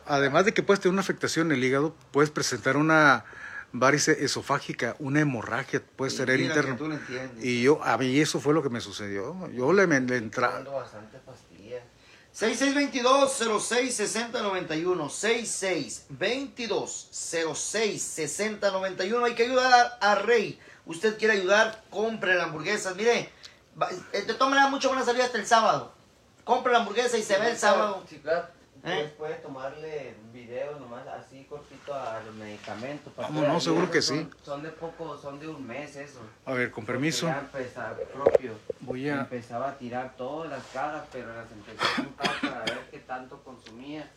[SPEAKER 1] además de que puedes tener una afectación en el hígado, puedes presentar una varice esofágica, una hemorragia puede ser el interno. Y yo, a mí eso fue lo que me sucedió. Yo le, le entraba.
[SPEAKER 3] bastante pastillas.
[SPEAKER 2] 6622-066091. 6622-066091. Hay que ayudar a Rey. Usted quiere ayudar, compre la hamburguesa. Mire, de todas maneras, mucho van a salir hasta el sábado. Compre la hamburguesa y se ve el sábado.
[SPEAKER 3] Sí, claro. Pues puede tomarle video nomás así cortito a los medicamentos. para
[SPEAKER 1] ¿Cómo
[SPEAKER 3] que
[SPEAKER 1] no? Seguro que
[SPEAKER 3] son-
[SPEAKER 1] sí.
[SPEAKER 3] Son de poco, son de un mes eso.
[SPEAKER 1] A ver, con permiso.
[SPEAKER 3] Ya empezaba propio.
[SPEAKER 1] Voy a...
[SPEAKER 3] Empezaba a tirar todas las cajas, pero las empecé a juntar para ver qué tanto consumía.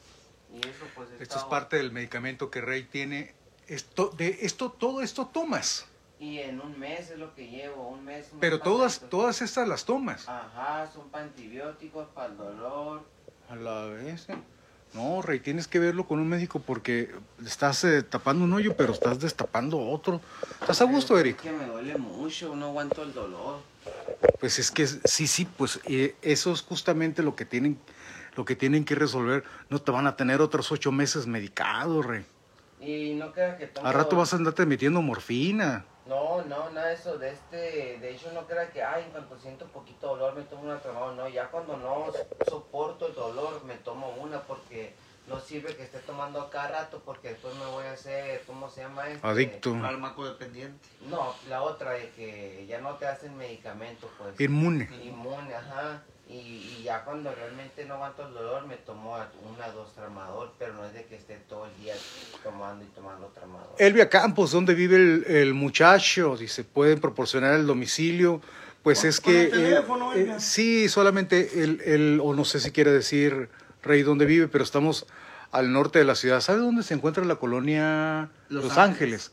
[SPEAKER 3] Y eso pues
[SPEAKER 1] Esto es
[SPEAKER 3] estaba-
[SPEAKER 1] parte del medicamento que Rey tiene. Esto, de esto, todo esto tomas.
[SPEAKER 3] Y en un mes es lo que llevo, un mes. un
[SPEAKER 1] Pero
[SPEAKER 3] mes
[SPEAKER 1] todas, todas estas las tomas.
[SPEAKER 3] Ajá, son para antibióticos, para el dolor.
[SPEAKER 1] A la vez. ¿eh? No, Rey, tienes que verlo con un médico porque estás eh, tapando un hoyo, pero estás destapando otro. ¿Estás a gusto, Eric?
[SPEAKER 3] Es que me duele mucho, no aguanto el dolor.
[SPEAKER 1] Pues es que sí, sí, pues eh, eso es justamente lo que tienen, lo que tienen que resolver. No te van a tener otros ocho meses medicado, Rey.
[SPEAKER 3] Y no creas que tomo...
[SPEAKER 1] Al rato vas a andarte metiendo morfina.
[SPEAKER 3] No, no, nada de eso, de este, de hecho no crea que, ay, en cuanto siento poquito dolor me tomo una tramadol, no, ya cuando no soporto el dolor me tomo una porque no sirve que esté tomando a cada rato porque después me voy a hacer, ¿cómo se llama este?
[SPEAKER 1] Adicto.
[SPEAKER 2] Fármaco dependiente.
[SPEAKER 3] No, la otra de que ya no te hacen medicamento, pues.
[SPEAKER 1] Inmune.
[SPEAKER 3] Inmune, ajá. Y, y ya cuando realmente no aguanto el dolor me tomo una, dos tramador, pero no es de que esté todo el día tomando y tomando tramador.
[SPEAKER 1] Elvia Campos, ¿dónde vive el, el muchacho? Dice, ¿pueden proporcionar el domicilio? Pues es que...
[SPEAKER 2] el teléfono,
[SPEAKER 1] eh,
[SPEAKER 2] Elvia.
[SPEAKER 1] eh, sí, solamente el, el, o no sé si quiere decir Rey dónde vive, pero estamos al norte de la ciudad. ¿Sabe dónde se encuentra la colonia
[SPEAKER 2] Los
[SPEAKER 1] Los,
[SPEAKER 2] Ángeles.
[SPEAKER 1] Ángeles?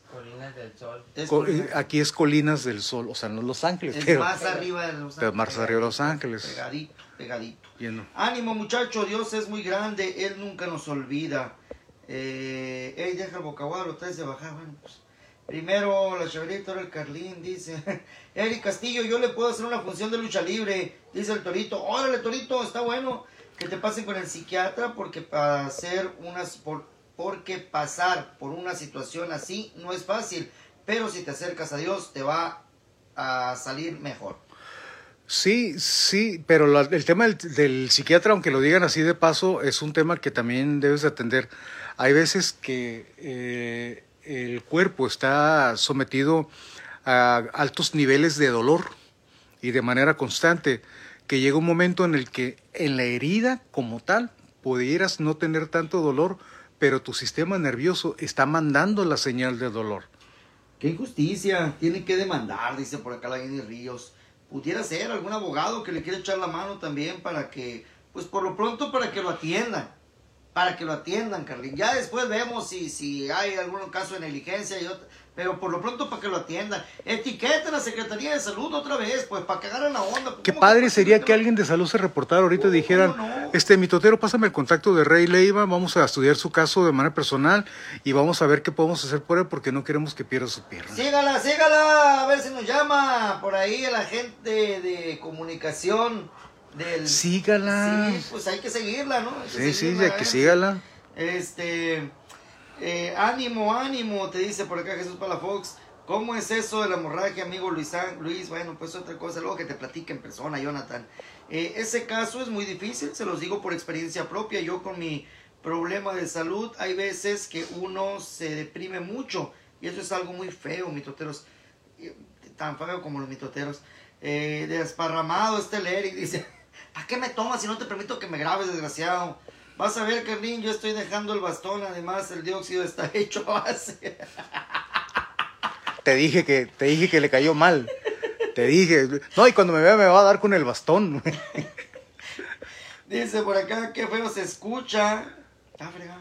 [SPEAKER 3] Del Sol.
[SPEAKER 2] Es,
[SPEAKER 1] eh, aquí es Colinas del Sol, o sea, no Los Ángeles,
[SPEAKER 2] es
[SPEAKER 1] pero
[SPEAKER 2] más arriba de Los
[SPEAKER 1] pero más
[SPEAKER 2] Ángeles.
[SPEAKER 1] arriba de Los Ángeles.
[SPEAKER 2] Pegadito, pegadito.
[SPEAKER 1] Yendo.
[SPEAKER 2] Ánimo muchacho, Dios es muy grande, Él nunca nos olvida. Eh, ey, deja el bocaguado, lo traes de bajar. Bueno, pues, primero la Cheverita, ahora el Carlín, dice. Eric Castillo, yo le puedo hacer una función de lucha libre, dice el Torito. Órale, Torito, está bueno que te pasen con el psiquiatra porque para hacer unas. Por, porque pasar por una situación así no es fácil, pero si te acercas a Dios te va a salir mejor.
[SPEAKER 1] Sí, sí, pero la- el tema del, psiquiatra, aunque lo digan así de paso, es un tema que también debes de atender. Hay veces que eh, el cuerpo está sometido a altos niveles de dolor y de manera constante, que llega un momento en el que en la herida como tal pudieras no tener tanto dolor, pero tu sistema nervioso está mandando la señal de dolor.
[SPEAKER 2] Qué injusticia, tiene que demandar, dice por acá la Jenny Ríos. Pudiera ser algún abogado que le quiera echar la mano también para que, pues por lo pronto para que lo atiendan, para que lo atiendan, Carlín. Ya después vemos si, si hay algún caso de negligencia y otra, pero por lo pronto para que lo atiendan. Etiqueta a la Secretaría de Salud otra vez, pues para que agarren la onda.
[SPEAKER 1] Qué
[SPEAKER 2] ¿Cómo
[SPEAKER 1] padre
[SPEAKER 2] que-
[SPEAKER 1] sería que alguien de salud se reportara ahorita y
[SPEAKER 2] ¿Cómo
[SPEAKER 1] dijeran,
[SPEAKER 2] no?
[SPEAKER 1] este mitotero, pásame el contacto de Rey Leiva, vamos a estudiar su caso de manera personal y vamos a ver qué podemos hacer por él porque no queremos que pierda su pierna.
[SPEAKER 2] Sígala, sígala, a ver si nos llama por ahí la gente de comunicación del...
[SPEAKER 1] Sígala.
[SPEAKER 2] Sí, pues hay que seguirla, ¿no? Hay que
[SPEAKER 1] Sí, sí, ya que
[SPEAKER 2] ¿eh?
[SPEAKER 1] sígala.
[SPEAKER 2] Este, eh, ánimo, ánimo, te dice por acá Jesús Palafox. ¿Cómo es eso de la hemorragia, amigo Luis? Luis, bueno, pues otra cosa, luego que te platique en persona, Jonathan. Eh, ese caso es muy difícil, se los digo por experiencia propia. Yo con mi problema de salud, hay veces que uno se deprime mucho y eso es algo muy feo, mitoteros. Eh, Tan feo como los mitoteros. Eh, desparramado este el Eric dice, ¿para qué me tomas si no te permito que me grabes, desgraciado? Vas a ver, Carlín, yo estoy dejando el bastón, además el dióxido está hecho a base.
[SPEAKER 1] Te dije que, te dije que le cayó mal. Te dije, no, y cuando me vea me va a dar con el bastón.
[SPEAKER 2] Dice por acá, qué feo se escucha. Está fregado.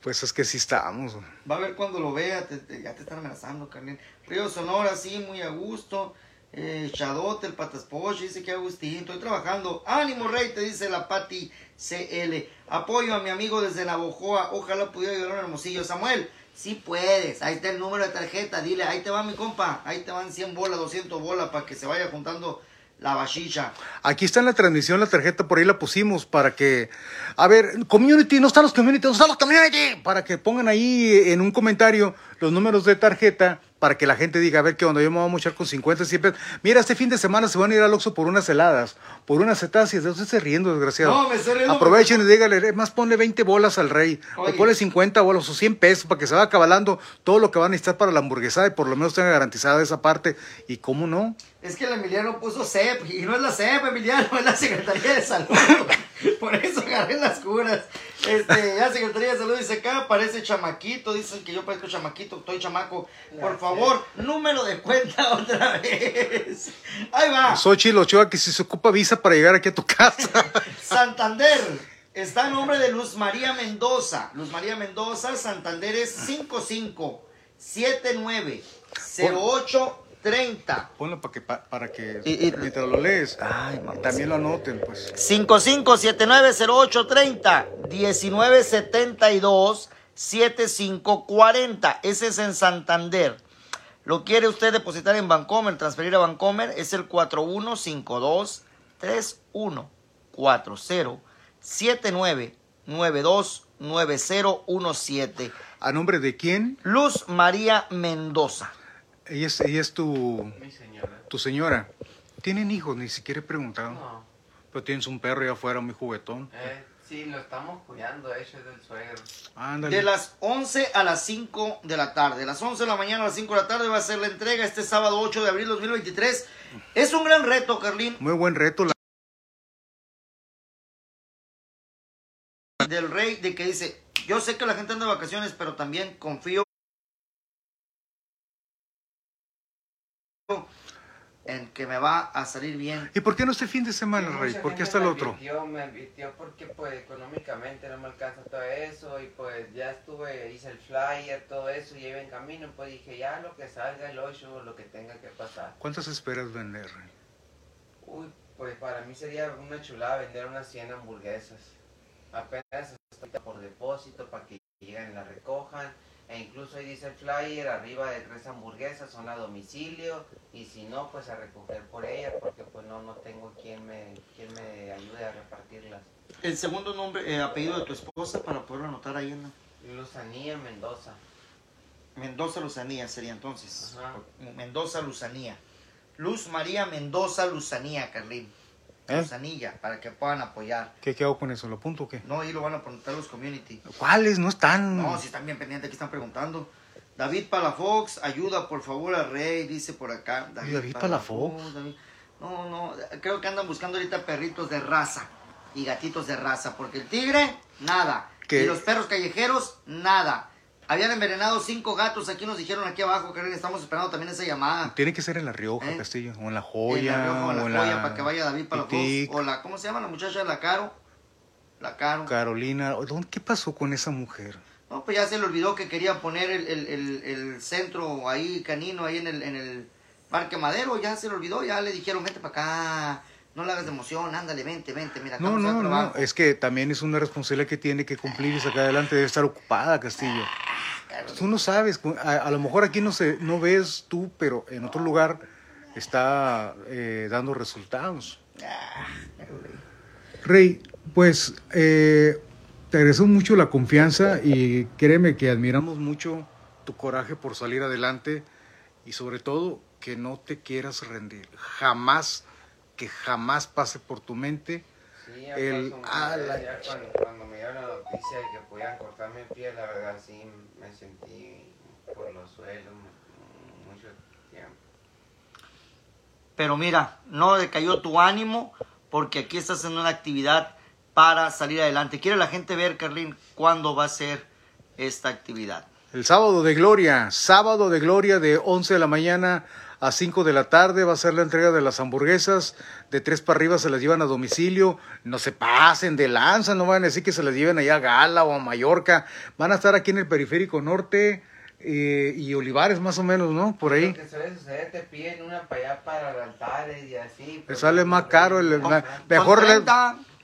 [SPEAKER 1] Pues es que sí estamos.
[SPEAKER 2] Va a ver cuando lo vea, te- te- ya te están amenazando, Carlín. Río Sonora, sí, muy a gusto. Eh, Chadote, el Pataspoche, dice que Agustín, estoy trabajando. Ánimo, Rey, te dice la Pati CL. Apoyo a mi amigo desde Navojoa. Ojalá pudiera a un hermosillo. Samuel, sí puedes. Ahí está el número de tarjeta. Dile, ahí te va mi compa. Ahí te van 100 bolas, 200 bolas para que se vaya juntando la bachicha.
[SPEAKER 1] Aquí está en la transmisión la tarjeta, por ahí la pusimos para que, a ver, community, no están los community, no están los community, para que pongan ahí en un comentario los números de tarjeta para que la gente diga, a ver qué onda, yo me voy a mochar con 50, 100 pesos. Mira, este fin de semana se van a ir al Oxxo por unas heladas, por unas cetáceas, usted se riendo, desgraciado.
[SPEAKER 2] No, me estoy riendo
[SPEAKER 1] Aprovechen y dígale, más ponle 20 bolas al rey,
[SPEAKER 2] Oye.
[SPEAKER 1] o ponle 50 bolas o 100 pesos para que se vaya cabalando todo lo que van a necesitar para la hamburguesada y por lo menos tenga garantizada esa parte. ¿Y cómo no?
[SPEAKER 2] Es que el Emiliano puso CEP y no es la CEP, Emiliano, es la Secretaría de Salud. Por eso agarré las curas. Este, ya Secretaría de Salud dice acá, parece chamaquito, dicen que yo parezco chamaquito, estoy chamaco. Por favor, número de cuenta otra vez. Ahí va.
[SPEAKER 1] Xochitl Ochoa, que si se ocupa visa para llegar aquí a tu casa.
[SPEAKER 2] Santander. Está el nombre de Luz María Mendoza. Luz María Mendoza, Santander es 55 79 08 30.
[SPEAKER 1] Ponlo para que, pa- para que
[SPEAKER 2] Y- y-
[SPEAKER 1] mientras lo lees,
[SPEAKER 2] Ay, mamá.
[SPEAKER 1] también lo anoten, pues.
[SPEAKER 2] 55790830 1972 7540. Ese es en Santander. Lo quiere usted depositar en Bancomer, transferir a Bancomer, es el 4152 3140 79 92 9017.
[SPEAKER 1] ¿A nombre de quién?
[SPEAKER 2] Luz María Mendoza.
[SPEAKER 1] Ella es, ella es tu,
[SPEAKER 3] Mi señora.
[SPEAKER 1] tu señora. ¿Tienen hijos? Ni siquiera he preguntado.
[SPEAKER 3] No.
[SPEAKER 1] Pero tienes un perro allá afuera muy juguetón.
[SPEAKER 3] Eh, sí, lo estamos cuidando, ese es del suegro.
[SPEAKER 1] Ándale.
[SPEAKER 2] De las 11 a las 5 de la tarde. De las 11 de la mañana a las 5 de la tarde va a ser la entrega este sábado 8 de abril 2023. Es un gran reto, Carlín,
[SPEAKER 1] Muy buen reto. la-
[SPEAKER 2] del rey de que dice, yo sé que la gente anda de vacaciones, pero también confío en que me va a salir bien.
[SPEAKER 1] ¿Y por qué no este fin de semana,
[SPEAKER 3] Sí,
[SPEAKER 1] Rey? ¿Por qué hasta el
[SPEAKER 3] me
[SPEAKER 1] otro?
[SPEAKER 3] advirtió, me advirtió porque pues económicamente no me alcanza todo eso y pues ya estuve, hice el flyer, todo eso y iba en camino, pues dije ya lo que salga el 8, lo que tenga que pasar.
[SPEAKER 1] ¿Cuántas esperas vender, Rey?
[SPEAKER 3] Uy, pues para mí sería una chulada vender unas 100 hamburguesas. Apenas está por depósito para que lleguen y la recojan. E incluso ahí dice el flyer, arriba de tres hamburguesas son a domicilio. Y si no, pues a recoger por ellas, porque pues no, no tengo quien me, quien me ayude a repartirlas.
[SPEAKER 2] El segundo nombre, eh, apellido de tu esposa para poderlo anotar ahí en la-
[SPEAKER 3] Luzanía Mendoza.
[SPEAKER 2] Mendoza Luzanía sería entonces.
[SPEAKER 3] Ajá.
[SPEAKER 2] Mendoza Luzanía. Luz María Mendoza Luzanía, Carlín.
[SPEAKER 1] ¿Eh?
[SPEAKER 2] Para que puedan apoyar.
[SPEAKER 1] ¿Qué, ¿Qué hago con eso? ¿Lo apunto o qué?
[SPEAKER 2] No, ahí lo van a preguntar los community.
[SPEAKER 1] ¿Cuáles? No están.
[SPEAKER 2] No, si están bien pendientes, aquí están preguntando. David Palafox, ayuda por favor al rey, dice por acá.
[SPEAKER 1] David Palafox.
[SPEAKER 2] David- No, no, creo que andan buscando ahorita perritos de raza y gatitos de raza, porque el tigre, nada.
[SPEAKER 1] ¿Qué?
[SPEAKER 2] Y los perros callejeros, nada. Habían envenenado cinco gatos, aquí nos dijeron aquí abajo, que estamos esperando también esa llamada.
[SPEAKER 1] Tiene que ser en La Rioja,
[SPEAKER 2] ¿Eh?
[SPEAKER 1] Castillo. O en La
[SPEAKER 2] En
[SPEAKER 1] Joya.
[SPEAKER 2] la Rioja o en
[SPEAKER 1] o
[SPEAKER 2] la joya para que vaya David.
[SPEAKER 1] Pitic,
[SPEAKER 2] O la, ¿cómo se llama la muchacha la Caro? La Caro.
[SPEAKER 1] Carolina. ¿Dónde- ¿Qué pasó con esa mujer?
[SPEAKER 2] No, pues ya se le olvidó que quería poner el, el, el, el centro ahí canino, ahí en el, en el Parque Madero, ya se le olvidó, ya le dijeron, vente para acá, no le hagas de emoción, ándale, vente, vente, mira,
[SPEAKER 1] No, no, no. Es que también es una responsabilidad que tiene que cumplir y sacar adelante. Debe estar ocupada, Castillo. Tú no sabes. A, a lo mejor aquí no, se, no ves tú, pero en otro lugar está eh, dando resultados. Rey, pues eh, te agradezco mucho la confianza y créeme que admiramos mucho tu coraje por salir adelante y sobre todo que no te quieras rendir. Jamás, que jamás pase por tu mente.
[SPEAKER 3] Sí,
[SPEAKER 1] El- ah, la-
[SPEAKER 3] cuando, cuando me dieron la noticia de que podían cortarme el pie, la verdad sí me sentí por los suelos mu- mucho tiempo.
[SPEAKER 2] Pero mira, no decayó tu ánimo, porque aquí estás en una actividad para salir adelante. Quiere la gente ver, Carlín, cuándo va a ser esta actividad.
[SPEAKER 1] El sábado de gloria, sábado de gloria de 11 de la mañana a 5 de la tarde va a ser la entrega de las hamburguesas. De tres para arriba se las llevan a domicilio. No se pasen de lanza, no van a decir que se las lleven allá a Gala o a Mallorca. Van a estar aquí en el periférico norte eh, y Olivares más o menos, ¿no? Por ahí.
[SPEAKER 3] Lo que suele suceder, te piden una para allá para los altares y así. Pues,
[SPEAKER 1] sale más caro, el- mejor
[SPEAKER 2] Con
[SPEAKER 1] le-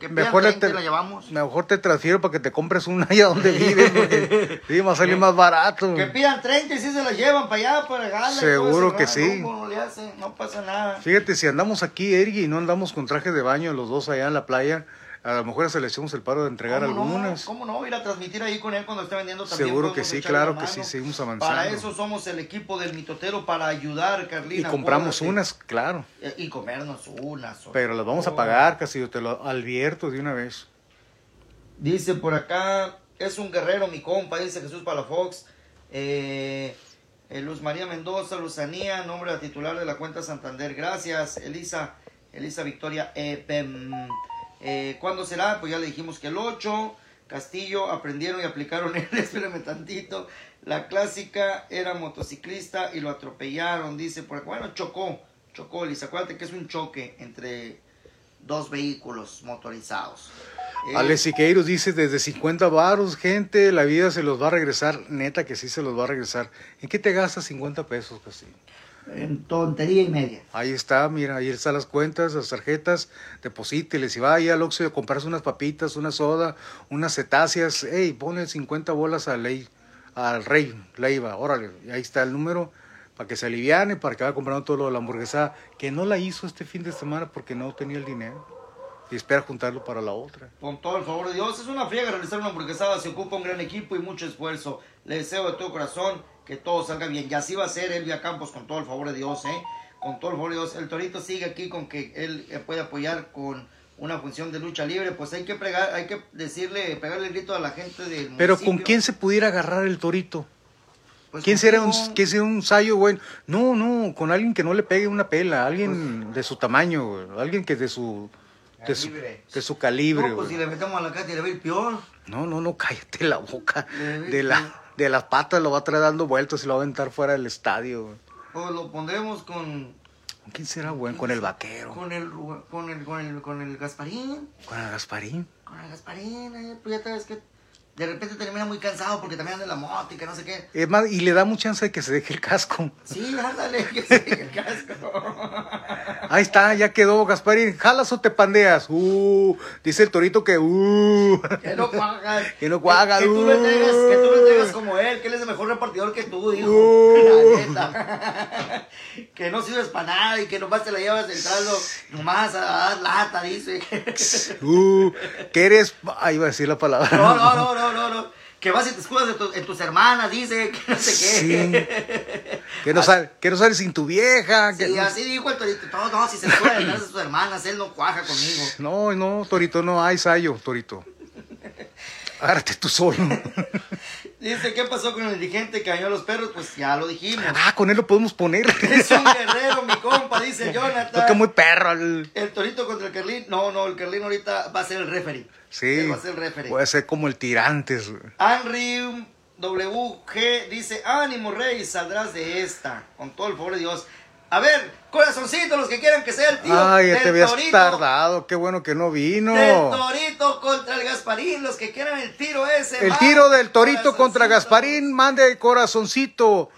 [SPEAKER 2] 30, que pidan
[SPEAKER 1] Mejor, le
[SPEAKER 2] 30 y
[SPEAKER 1] te,
[SPEAKER 2] la llevamos.
[SPEAKER 1] mejor te transfiero para que te compres una allá donde vives. porque sí, va a salir más barato.
[SPEAKER 2] Que pidan 30 y si se la llevan para allá, para Gala.
[SPEAKER 1] Seguro que sí.
[SPEAKER 2] No, no le hacen, no pasa nada.
[SPEAKER 1] Fíjate, si andamos aquí, Ergi, y no andamos con traje de baño los dos allá en la playa, a lo mejor se le echamos el paro de entregar
[SPEAKER 2] ¿Cómo
[SPEAKER 1] algunas.
[SPEAKER 2] No? ¿Cómo no? Ir a transmitir ahí con él cuando esté vendiendo también.
[SPEAKER 1] Seguro que
[SPEAKER 2] podemos
[SPEAKER 1] sí, claro
[SPEAKER 2] la
[SPEAKER 1] que sí, seguimos avanzando.
[SPEAKER 2] Para eso somos el equipo del mitotero, para ayudar,
[SPEAKER 1] y
[SPEAKER 2] Carlina.
[SPEAKER 1] compramos
[SPEAKER 2] acuérdate.
[SPEAKER 1] unas, claro.
[SPEAKER 2] Eh, Y comernos unas.
[SPEAKER 1] Pero las vamos a pagar, casi te lo advierto de una vez.
[SPEAKER 2] Dice por acá, es un guerrero mi compa, dice Jesús Palafox. Eh, eh, Luz María Mendoza, Luzanía, nombre de la titular de la cuenta Santander. Gracias, Elisa, Elisa Victoria Epem. Eh, ¿Cuándo será? Pues ya le dijimos que el 8. Castillo aprendieron y aplicaron él, espérame tantito. La clásica era motociclista y lo atropellaron, dice, por bueno, chocó, chocó, Liz, acuérdate que es un choque entre dos vehículos motorizados. Eh,
[SPEAKER 1] Alex Siqueiros dice, desde 50 varos, gente, la vida se los va a regresar, neta que sí se los va a regresar. ¿En qué te gastas 50 pesos, Castillo?
[SPEAKER 2] En tontería y media.
[SPEAKER 1] Ahí está, mira, ahí están las cuentas, las tarjetas, deposíteles y vaya al Oxxo a comprarse unas papitas, una soda, unas cetáceas, ey, ponle 50 bolas a ley, al rey Leiva, órale, y ahí está el número para que se aliviane, para que vaya comprando todo lo de la hamburguesa, que no la hizo este fin de semana porque no tenía el dinero y espera juntarlo para la otra.
[SPEAKER 2] Con todo el favor de Dios, es una friega realizar una hamburguesada, se ocupa un gran equipo y mucho esfuerzo. Le deseo de todo corazón que todo salga bien. Y así va a ser Elvia Campos con todo el favor de Dios, ¿eh? Con todo el favor de Dios. El Torito sigue aquí con que él eh, puede apoyar con una función de lucha libre, pues hay que pregar, hay que decirle, pegarle el grito a la gente del
[SPEAKER 1] Pero ¿con quién se pudiera agarrar el torito?
[SPEAKER 2] Pues
[SPEAKER 1] ¿Quién será un, quién será un sayo bueno? No, no, con alguien que no le pegue una pela, alguien de su tamaño, alguien que de su de su,
[SPEAKER 3] Calibre.
[SPEAKER 1] de su calibre.
[SPEAKER 2] No, pues
[SPEAKER 1] güey.
[SPEAKER 2] si le metemos a la y le va a ir peor.
[SPEAKER 1] No, no, no, cállate la boca. De, la, de las patas lo va a traer dando vueltas y lo va a aventar fuera del estadio. güey.
[SPEAKER 2] Pues lo pondremos con,
[SPEAKER 1] ¿Con quién será bueno? Con el vaquero.
[SPEAKER 2] con el, con el, con el, con el Gasparín.
[SPEAKER 1] Con el Gasparín.
[SPEAKER 2] Con el Gasparín, eh, pues ya sabes que de repente termina muy cansado porque también anda en la moto y que no sé qué.
[SPEAKER 1] Es más, y le da mucha chance de que se deje el casco.
[SPEAKER 2] Sí, ándale, que se deje el casco.
[SPEAKER 1] Ahí está, ya quedó Gasparín. ¿Jalas o te pandeas? Uh, dice el torito que uh.
[SPEAKER 2] Que no cuagas.
[SPEAKER 1] Que no cuagas,
[SPEAKER 2] Que, que tú lo
[SPEAKER 1] uh.
[SPEAKER 2] entregas, que tú lo entregas como él, que él es el mejor repartidor que tú, hijo.
[SPEAKER 1] Uh.
[SPEAKER 2] La neta. que no sirves para nada y que nomás te la llevas entrando nomás a dar lata, dice.
[SPEAKER 1] Uh, que eres. Ahí iba a decir la palabra.
[SPEAKER 2] no, no, no, no, no, no. Que vas y te escudas en, tu- en tus hermanas, dice, que no sé qué.
[SPEAKER 1] Que no, sale, que no sales sin tu vieja. Que
[SPEAKER 2] Sí, así dijo el torito. No, no, si se escuda de sus hermanas, él no cuaja conmigo.
[SPEAKER 1] No, no, Torito, no hay sayo, Torito. Agárrate tú solo.
[SPEAKER 2] Dice, ¿qué pasó con el dirigente que dañó a los perros? Pues ya lo dijimos.
[SPEAKER 1] Ah, con él lo podemos poner.
[SPEAKER 2] Es un guerrero, mi compa, dice Jonathan.
[SPEAKER 1] Toca muy perro. el-
[SPEAKER 2] El torito contra el Carlín. No, no, el Carlín ahorita va a ser el referee.
[SPEAKER 1] Sí.
[SPEAKER 2] Él va a ser el referee.
[SPEAKER 1] Puede ser como el tirantes.
[SPEAKER 2] Henry WG dice, ánimo rey, saldrás de esta. Con todo el favor de Dios. A ver, corazoncito, los que quieran que sea el tío
[SPEAKER 1] Ay, ya te habías
[SPEAKER 2] torito.
[SPEAKER 1] tardado. Qué bueno que no vino.
[SPEAKER 2] Del torito contra el Gasparín, los que quieran el tiro ese.
[SPEAKER 1] El tiro del Torito contra. Gasparín, mande corazoncito.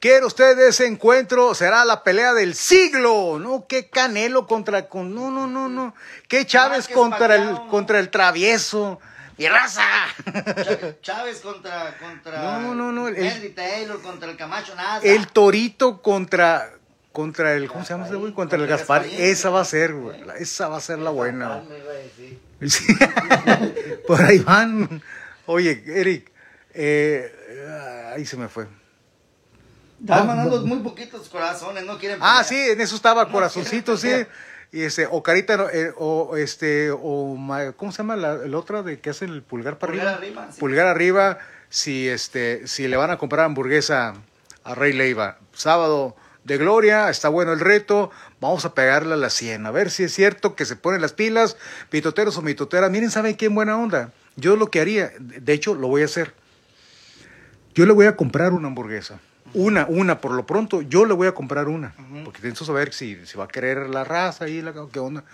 [SPEAKER 1] ¿Quiere usted ese encuentro? Será la pelea del siglo. No, qué Canelo contra. Con, no, no, no, no. Qué Chávez
[SPEAKER 2] Márquez
[SPEAKER 1] contra el, contra el travieso. ¡Mi raza!
[SPEAKER 2] Chá- Chávez contra, contra
[SPEAKER 1] No, no, no, el-
[SPEAKER 2] Henry Taylor contra el Camacho nada.
[SPEAKER 1] El Torito contra. Contra el. ¿Cómo se llama ese güey? Contra el Gaspar. Esa va a ser, güey. la- Esa va a ser la buena. Sí. Por ahí van. Oye, Eric. Eh, ahí se me fue.
[SPEAKER 2] Están mandando muy poquitos corazones, no quieren
[SPEAKER 1] Ah, sí, en eso estaba corazoncito, sí. Y ese, o carita, eh, o este, o, ¿cómo se llama la, el otro de que hace el pulgar para
[SPEAKER 2] Pulgar
[SPEAKER 1] arriba?
[SPEAKER 2] arriba, sí.
[SPEAKER 1] Pulgar arriba, si este, si le van a comprar hamburguesa a Rey Leiva. Sábado de gloria, está bueno el reto, vamos a pegarle a la 100, a ver si es cierto que se ponen las pilas, pitoteros o mitoteras. Miren, ¿saben qué buena onda? Yo lo que haría, de hecho, lo voy a hacer. Yo le voy a comprar una hamburguesa. Una, una, por lo pronto, yo le voy a comprar una. Porque necesito saber si, si va a querer la raza y la, qué onda.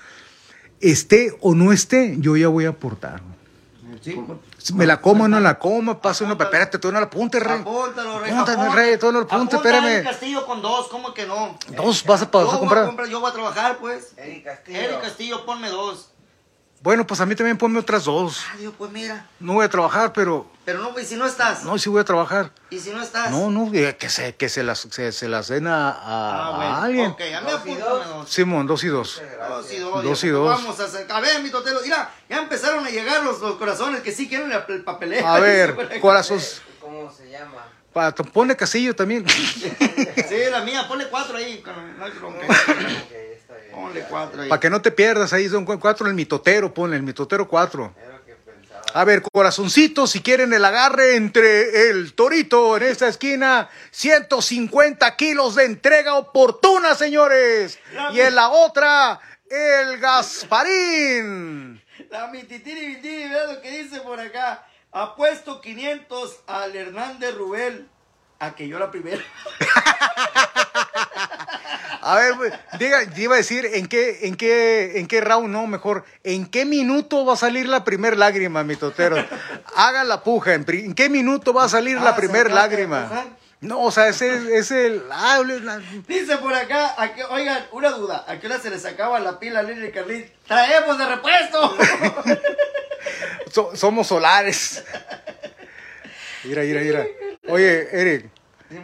[SPEAKER 1] Esté o no esté, yo ya voy a aportar.
[SPEAKER 2] Sí,
[SPEAKER 1] Me la como o no la coma, pase una. Espérate, tú no la apuntes, rey.
[SPEAKER 2] Apúntalo, rey.
[SPEAKER 1] Apúntame,
[SPEAKER 2] apúntalo.
[SPEAKER 1] rey, tú no lo apuntes,
[SPEAKER 2] Apúntale
[SPEAKER 1] espérame.
[SPEAKER 2] el Castillo con dos, ¿cómo que no?
[SPEAKER 1] Dos vas a, pa-
[SPEAKER 2] Yo
[SPEAKER 1] a
[SPEAKER 2] voy
[SPEAKER 1] comprar.
[SPEAKER 2] comprar- yo voy a trabajar, pues.
[SPEAKER 3] Eric Castillo.
[SPEAKER 2] Eric Castillo, ponme dos.
[SPEAKER 1] Bueno, pues a mí también ponme otras dos.
[SPEAKER 2] Ah, Dios, pues mira.
[SPEAKER 1] No voy a trabajar, pero.
[SPEAKER 2] Pero no, pues si no estás.
[SPEAKER 1] No, sí voy a trabajar.
[SPEAKER 2] Y si no estás.
[SPEAKER 1] No, no, eh, que se, que se las, se, se las den a, a-
[SPEAKER 2] Ah,
[SPEAKER 1] a
[SPEAKER 2] bueno.
[SPEAKER 1] alguien.
[SPEAKER 2] Ok, a
[SPEAKER 3] y dos.
[SPEAKER 1] Simón, dos y dos.
[SPEAKER 2] Dos y dos.
[SPEAKER 1] Dos y dos.
[SPEAKER 2] Vamos a hacer. A ver, mi totelo. Mira, ya empezaron a llegar los, los corazones que sí quieren el, el papeleo.
[SPEAKER 1] A ver, corazón.
[SPEAKER 3] ¿Cómo se llama?
[SPEAKER 1] Pa- Ponle casillo también.
[SPEAKER 2] Sí, la mía, ponle cuatro ahí. No hay Ponle cuatro ahí.
[SPEAKER 1] Para que no te pierdas, ahí son cu- cuatro el mitotero, ponle el mitotero cuatro. A ver, corazoncito, si quieren el agarre entre el torito en esta esquina, 150 kilos de entrega oportuna, señores. Y en la otra, el Gasparín.
[SPEAKER 2] La mititiri mitiri, vea lo que dice por acá. Apuesto 500 al Hernández Rubel a que yo la primera.
[SPEAKER 1] A ver, pues, diga, iba a decir en qué, en qué, en qué round, no, mejor, en qué minuto va a salir la primer lágrima, mi totero. Haga la puja, en, pri- ¿en qué minuto va a salir la
[SPEAKER 2] Ah, ¿se
[SPEAKER 1] primer lágrima? No, o sea, ese es, el. ah, la-
[SPEAKER 2] Dice por acá, oigan, una duda, ¿a qué hora se les acaba la pila a Lili Carlín? ¡Traemos de repuesto!
[SPEAKER 1] so- somos solares. Mira, mira, mira. Oye, Eric.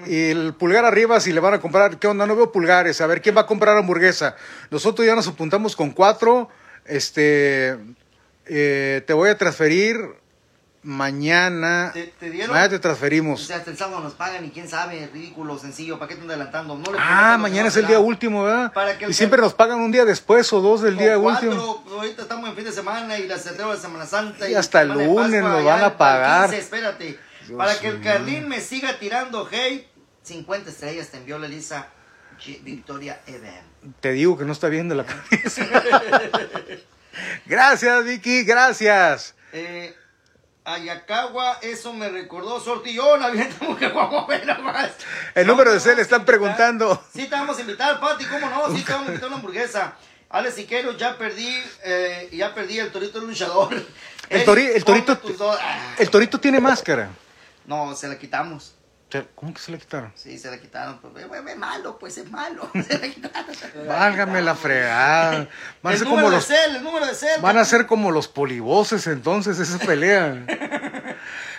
[SPEAKER 1] Y el pulgar arriba, si le van a comprar, ¿qué onda? No veo pulgares. A ver, ¿quién va a comprar hamburguesa? Nosotros ya nos apuntamos con cuatro. Este, eh, te voy a transferir mañana.
[SPEAKER 2] ¿Te- te dieron?
[SPEAKER 1] Mañana te
[SPEAKER 2] o
[SPEAKER 1] transferimos.
[SPEAKER 2] sea, hasta el sábado nos pagan y quién sabe, ridículo, sencillo, ¿para qué te adelantando? No le
[SPEAKER 1] Ah, mañana es el día último, ¿verdad?
[SPEAKER 2] Para que
[SPEAKER 1] Y siempre nos pagan un día después o dos del
[SPEAKER 2] O
[SPEAKER 1] día
[SPEAKER 2] cuatro,
[SPEAKER 1] último.
[SPEAKER 2] pues, ahorita estamos en fin de semana y la celebramos de Semana Santa.
[SPEAKER 1] Y hasta el lunes
[SPEAKER 2] Pascua,
[SPEAKER 1] nos van a pagar.
[SPEAKER 2] 15, espérate.
[SPEAKER 1] Dios
[SPEAKER 2] para que el. Carlín me siga tirando hate, 50 estrellas te envió la Elisa Victoria Eben.
[SPEAKER 1] Te digo que no está bien de la cabeza. gracias, Vicky, gracias.
[SPEAKER 2] Eh, Ayacagua, eso me recordó Sortillón, avientamos que vamos a ver.
[SPEAKER 1] El número de cel le están preguntando.
[SPEAKER 2] Sí, te vamos a invitar, Pati, ¿cómo no? Sí, te vamos a invitar una hamburguesa. Alex Siqueiros, ya perdí, eh, ya perdí el torito luchador.
[SPEAKER 1] El tori- el torito- El torito tiene máscara.
[SPEAKER 2] No, se la quitamos.
[SPEAKER 1] ¿Cómo que se le quitaron?
[SPEAKER 2] Sí, se la quitaron. Pues, es, malo, pues es malo. Se la quitaron.
[SPEAKER 1] Válgame la fregada. Van a
[SPEAKER 2] el
[SPEAKER 1] ser
[SPEAKER 2] número
[SPEAKER 1] como
[SPEAKER 2] de
[SPEAKER 1] los,
[SPEAKER 2] cel, el número de cel.
[SPEAKER 1] van a ser como los polivoces entonces esa pelea.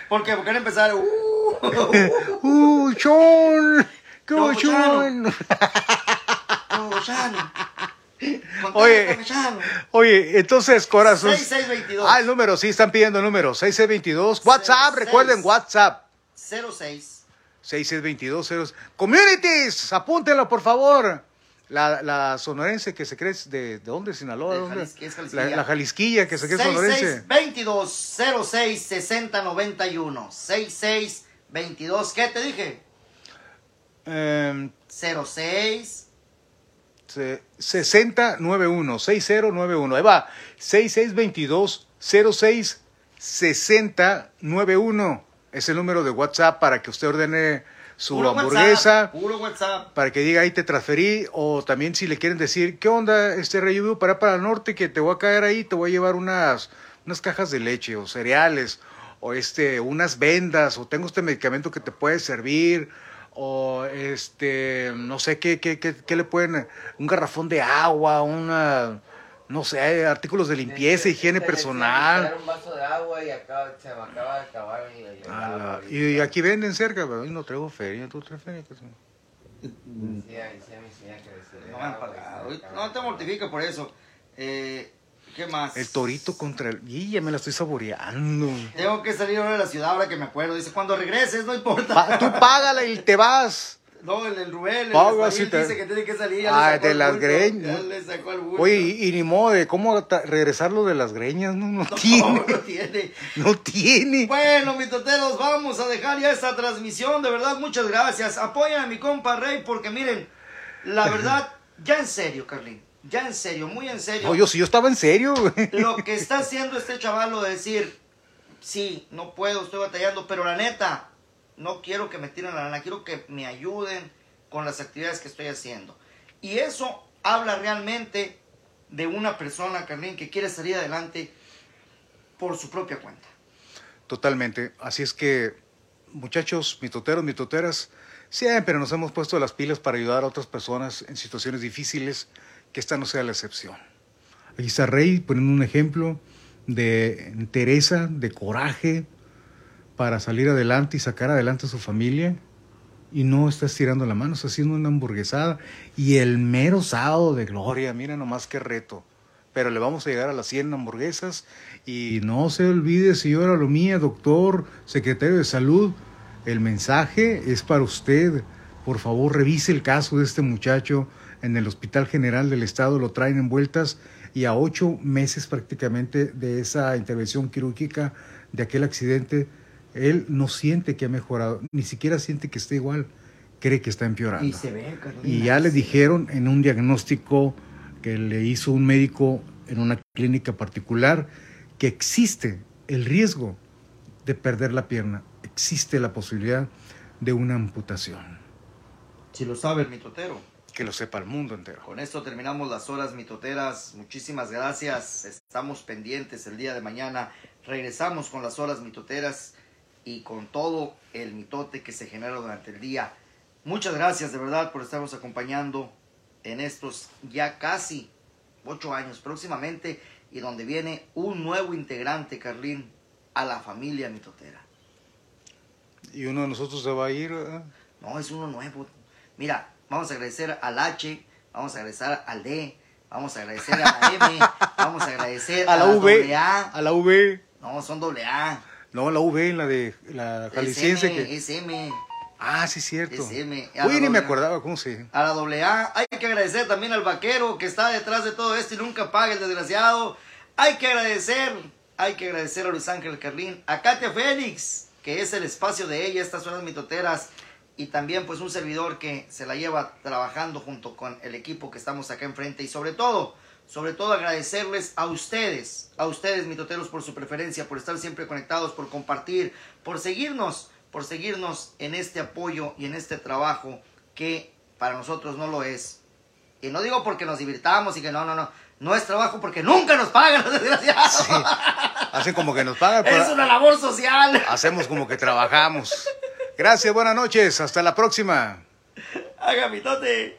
[SPEAKER 2] Porque, porque van a empezar. Uh,
[SPEAKER 1] ¡Uh, Chon! ¡Qué
[SPEAKER 2] No,
[SPEAKER 1] Chon! Oye. Oye, entonces, corazón.
[SPEAKER 2] 6622.
[SPEAKER 1] Ah, el número, sí, están pidiendo el número. 6622. WhatsApp,
[SPEAKER 2] 06.
[SPEAKER 1] recuerden, WhatsApp.
[SPEAKER 2] 06.
[SPEAKER 1] 6622. ceros- Communities, apúntenlo, por favor. La, la sonorense que se cree de, ¿de dónde? ¿Sinaloa?
[SPEAKER 2] De
[SPEAKER 1] ¿Dónde?
[SPEAKER 2] Jalis- que es
[SPEAKER 1] la,
[SPEAKER 2] Jalisquilla.
[SPEAKER 1] la Jalisquilla que se cree sonorense.
[SPEAKER 2] 6622 06 60 91. 6622. ¿Qué te dije?
[SPEAKER 1] Em,
[SPEAKER 2] 06.
[SPEAKER 1] Se- 6091, 6091. Ahí va. 6622 06 6091. Es el número de WhatsApp para que usted ordene su
[SPEAKER 2] Puro
[SPEAKER 1] hamburguesa.
[SPEAKER 2] WhatsApp, puro WhatsApp.
[SPEAKER 1] para que diga ahí te transferí o también si le quieren decir qué onda este rey para para el norte que te voy a caer ahí te voy a llevar unas unas cajas de leche o cereales o este unas vendas o tengo este medicamento que te puede servir o este no sé qué qué qué, qué le pueden un garrafón de agua una no sé artículos de limpieza higiene personal
[SPEAKER 3] decía, "Quitar un vaso de agua y acaba, se me acaba de acabar el, el
[SPEAKER 1] A la-
[SPEAKER 3] agua".
[SPEAKER 1] y aquí venden cerca pero hoy no traigo feria tú traes feria
[SPEAKER 3] que decía,
[SPEAKER 2] No me han
[SPEAKER 3] y
[SPEAKER 2] pagado. No te mortifiques por eso. Eh, ¿Qué más?
[SPEAKER 1] el torito contra el y ya me la estoy saboreando
[SPEAKER 2] Tengo que salir ahora de la ciudad ahora que me acuerdo. Dice, cuando regreses, no importa.
[SPEAKER 1] Pa- tú págala y te vas.
[SPEAKER 2] No, el, el Rubén, el
[SPEAKER 1] Paga, sí te-
[SPEAKER 2] dice que tiene que salir. Ya
[SPEAKER 1] Ah, de las greñas.
[SPEAKER 2] Ya le sacó el bulto.
[SPEAKER 1] Oye, y, y ni modo de cómo regresarlo de las greñas, no, no,
[SPEAKER 2] no,
[SPEAKER 1] tiene,
[SPEAKER 2] no tiene.
[SPEAKER 1] no tiene.
[SPEAKER 2] Bueno, mis toteros, vamos a dejar ya esta transmisión. De verdad, muchas gracias. Apoyen a mi compa Rey porque miren, la verdad, ya en serio, Carlín. Ya en serio, muy en serio.
[SPEAKER 1] No, yo sí, yo estaba en serio.
[SPEAKER 2] Lo que está haciendo este chavalo de decir, sí, no puedo, estoy batallando, pero la neta, no quiero que me tiren la lana, quiero que me ayuden con las actividades que estoy haciendo. Y eso habla realmente de una persona, Carlín, que quiere salir adelante por su propia cuenta.
[SPEAKER 1] Totalmente. Así es que, muchachos, mitoteros, mitoteras, siempre nos hemos puesto las pilas para ayudar a otras personas en situaciones difíciles, que esta no sea la excepción. Aquí está Rey poniendo un ejemplo de entereza, de coraje para salir adelante y sacar adelante a su familia. Y no está estirando la mano, está haciendo una hamburguesada. Y el mero sábado de gloria, mira nomás qué reto. Pero le vamos a llegar a las 100 hamburguesas. Y no se olvide, señora Lomía, doctor, secretario de salud, el mensaje es para usted. Por favor, revise el caso de este muchacho en el Hospital General del Estado. Lo traen en vueltas y a ocho meses prácticamente de esa intervención quirúrgica, de aquel accidente, él no siente que ha mejorado, ni siquiera siente que está igual, cree que está empeorando.
[SPEAKER 2] ve, Carlín.
[SPEAKER 1] Y ya le dijeron en un diagnóstico que le hizo un médico en una clínica particular, que existe el riesgo de perder la pierna, existe la posibilidad de una amputación.
[SPEAKER 2] Si lo sabe el mitotero.
[SPEAKER 1] Que lo sepa el mundo entero.
[SPEAKER 2] Con esto terminamos las horas mitoteras. Muchísimas gracias. Estamos pendientes el día de mañana. Regresamos con las horas mitoteras y con todo el mitote que se genera durante el día. Muchas gracias de verdad por estarnos acompañando en estos ya casi ocho años próximamente y donde viene un nuevo integrante, Carlín, a la familia mitotera.
[SPEAKER 1] ¿Y uno de nosotros se va a ir?
[SPEAKER 2] No, es uno nuevo. Mira, vamos a agradecer al H, vamos a agradecer al D, vamos a agradecer a la M, vamos a agradecer
[SPEAKER 1] a la, V, a la V.
[SPEAKER 2] No, son doble A.
[SPEAKER 1] No, la V, la de la jalisciense.
[SPEAKER 2] Es M, que...
[SPEAKER 1] Ah, sí, cierto. Uy, ni me acordaba cómo se.
[SPEAKER 2] A la doble A. Hay que agradecer también al vaquero que está detrás de todo esto y nunca paga el desgraciado. Hay que agradecer, hay que agradecer a Luis Ángel Carlín, a Katia Félix, que es el espacio de ella, estas son las mitoteras. Y también pues un servidor que se la lleva trabajando junto con el equipo que estamos acá enfrente. Y sobre todo, sobre todo agradecerles a ustedes, a ustedes mitoteros por su preferencia, por estar siempre conectados, por compartir, por seguirnos, por seguirnos en este apoyo y en este trabajo que para nosotros no lo es. Y no digo porque nos divirtamos y que no, no, no. No es trabajo porque nunca nos pagan los desgraciados. Sí.
[SPEAKER 1] Hacen como que nos pagan.
[SPEAKER 2] Es una labor social.
[SPEAKER 1] Hacemos como que trabajamos. Gracias, buenas noches. Hasta la próxima.
[SPEAKER 2] Haga mitote.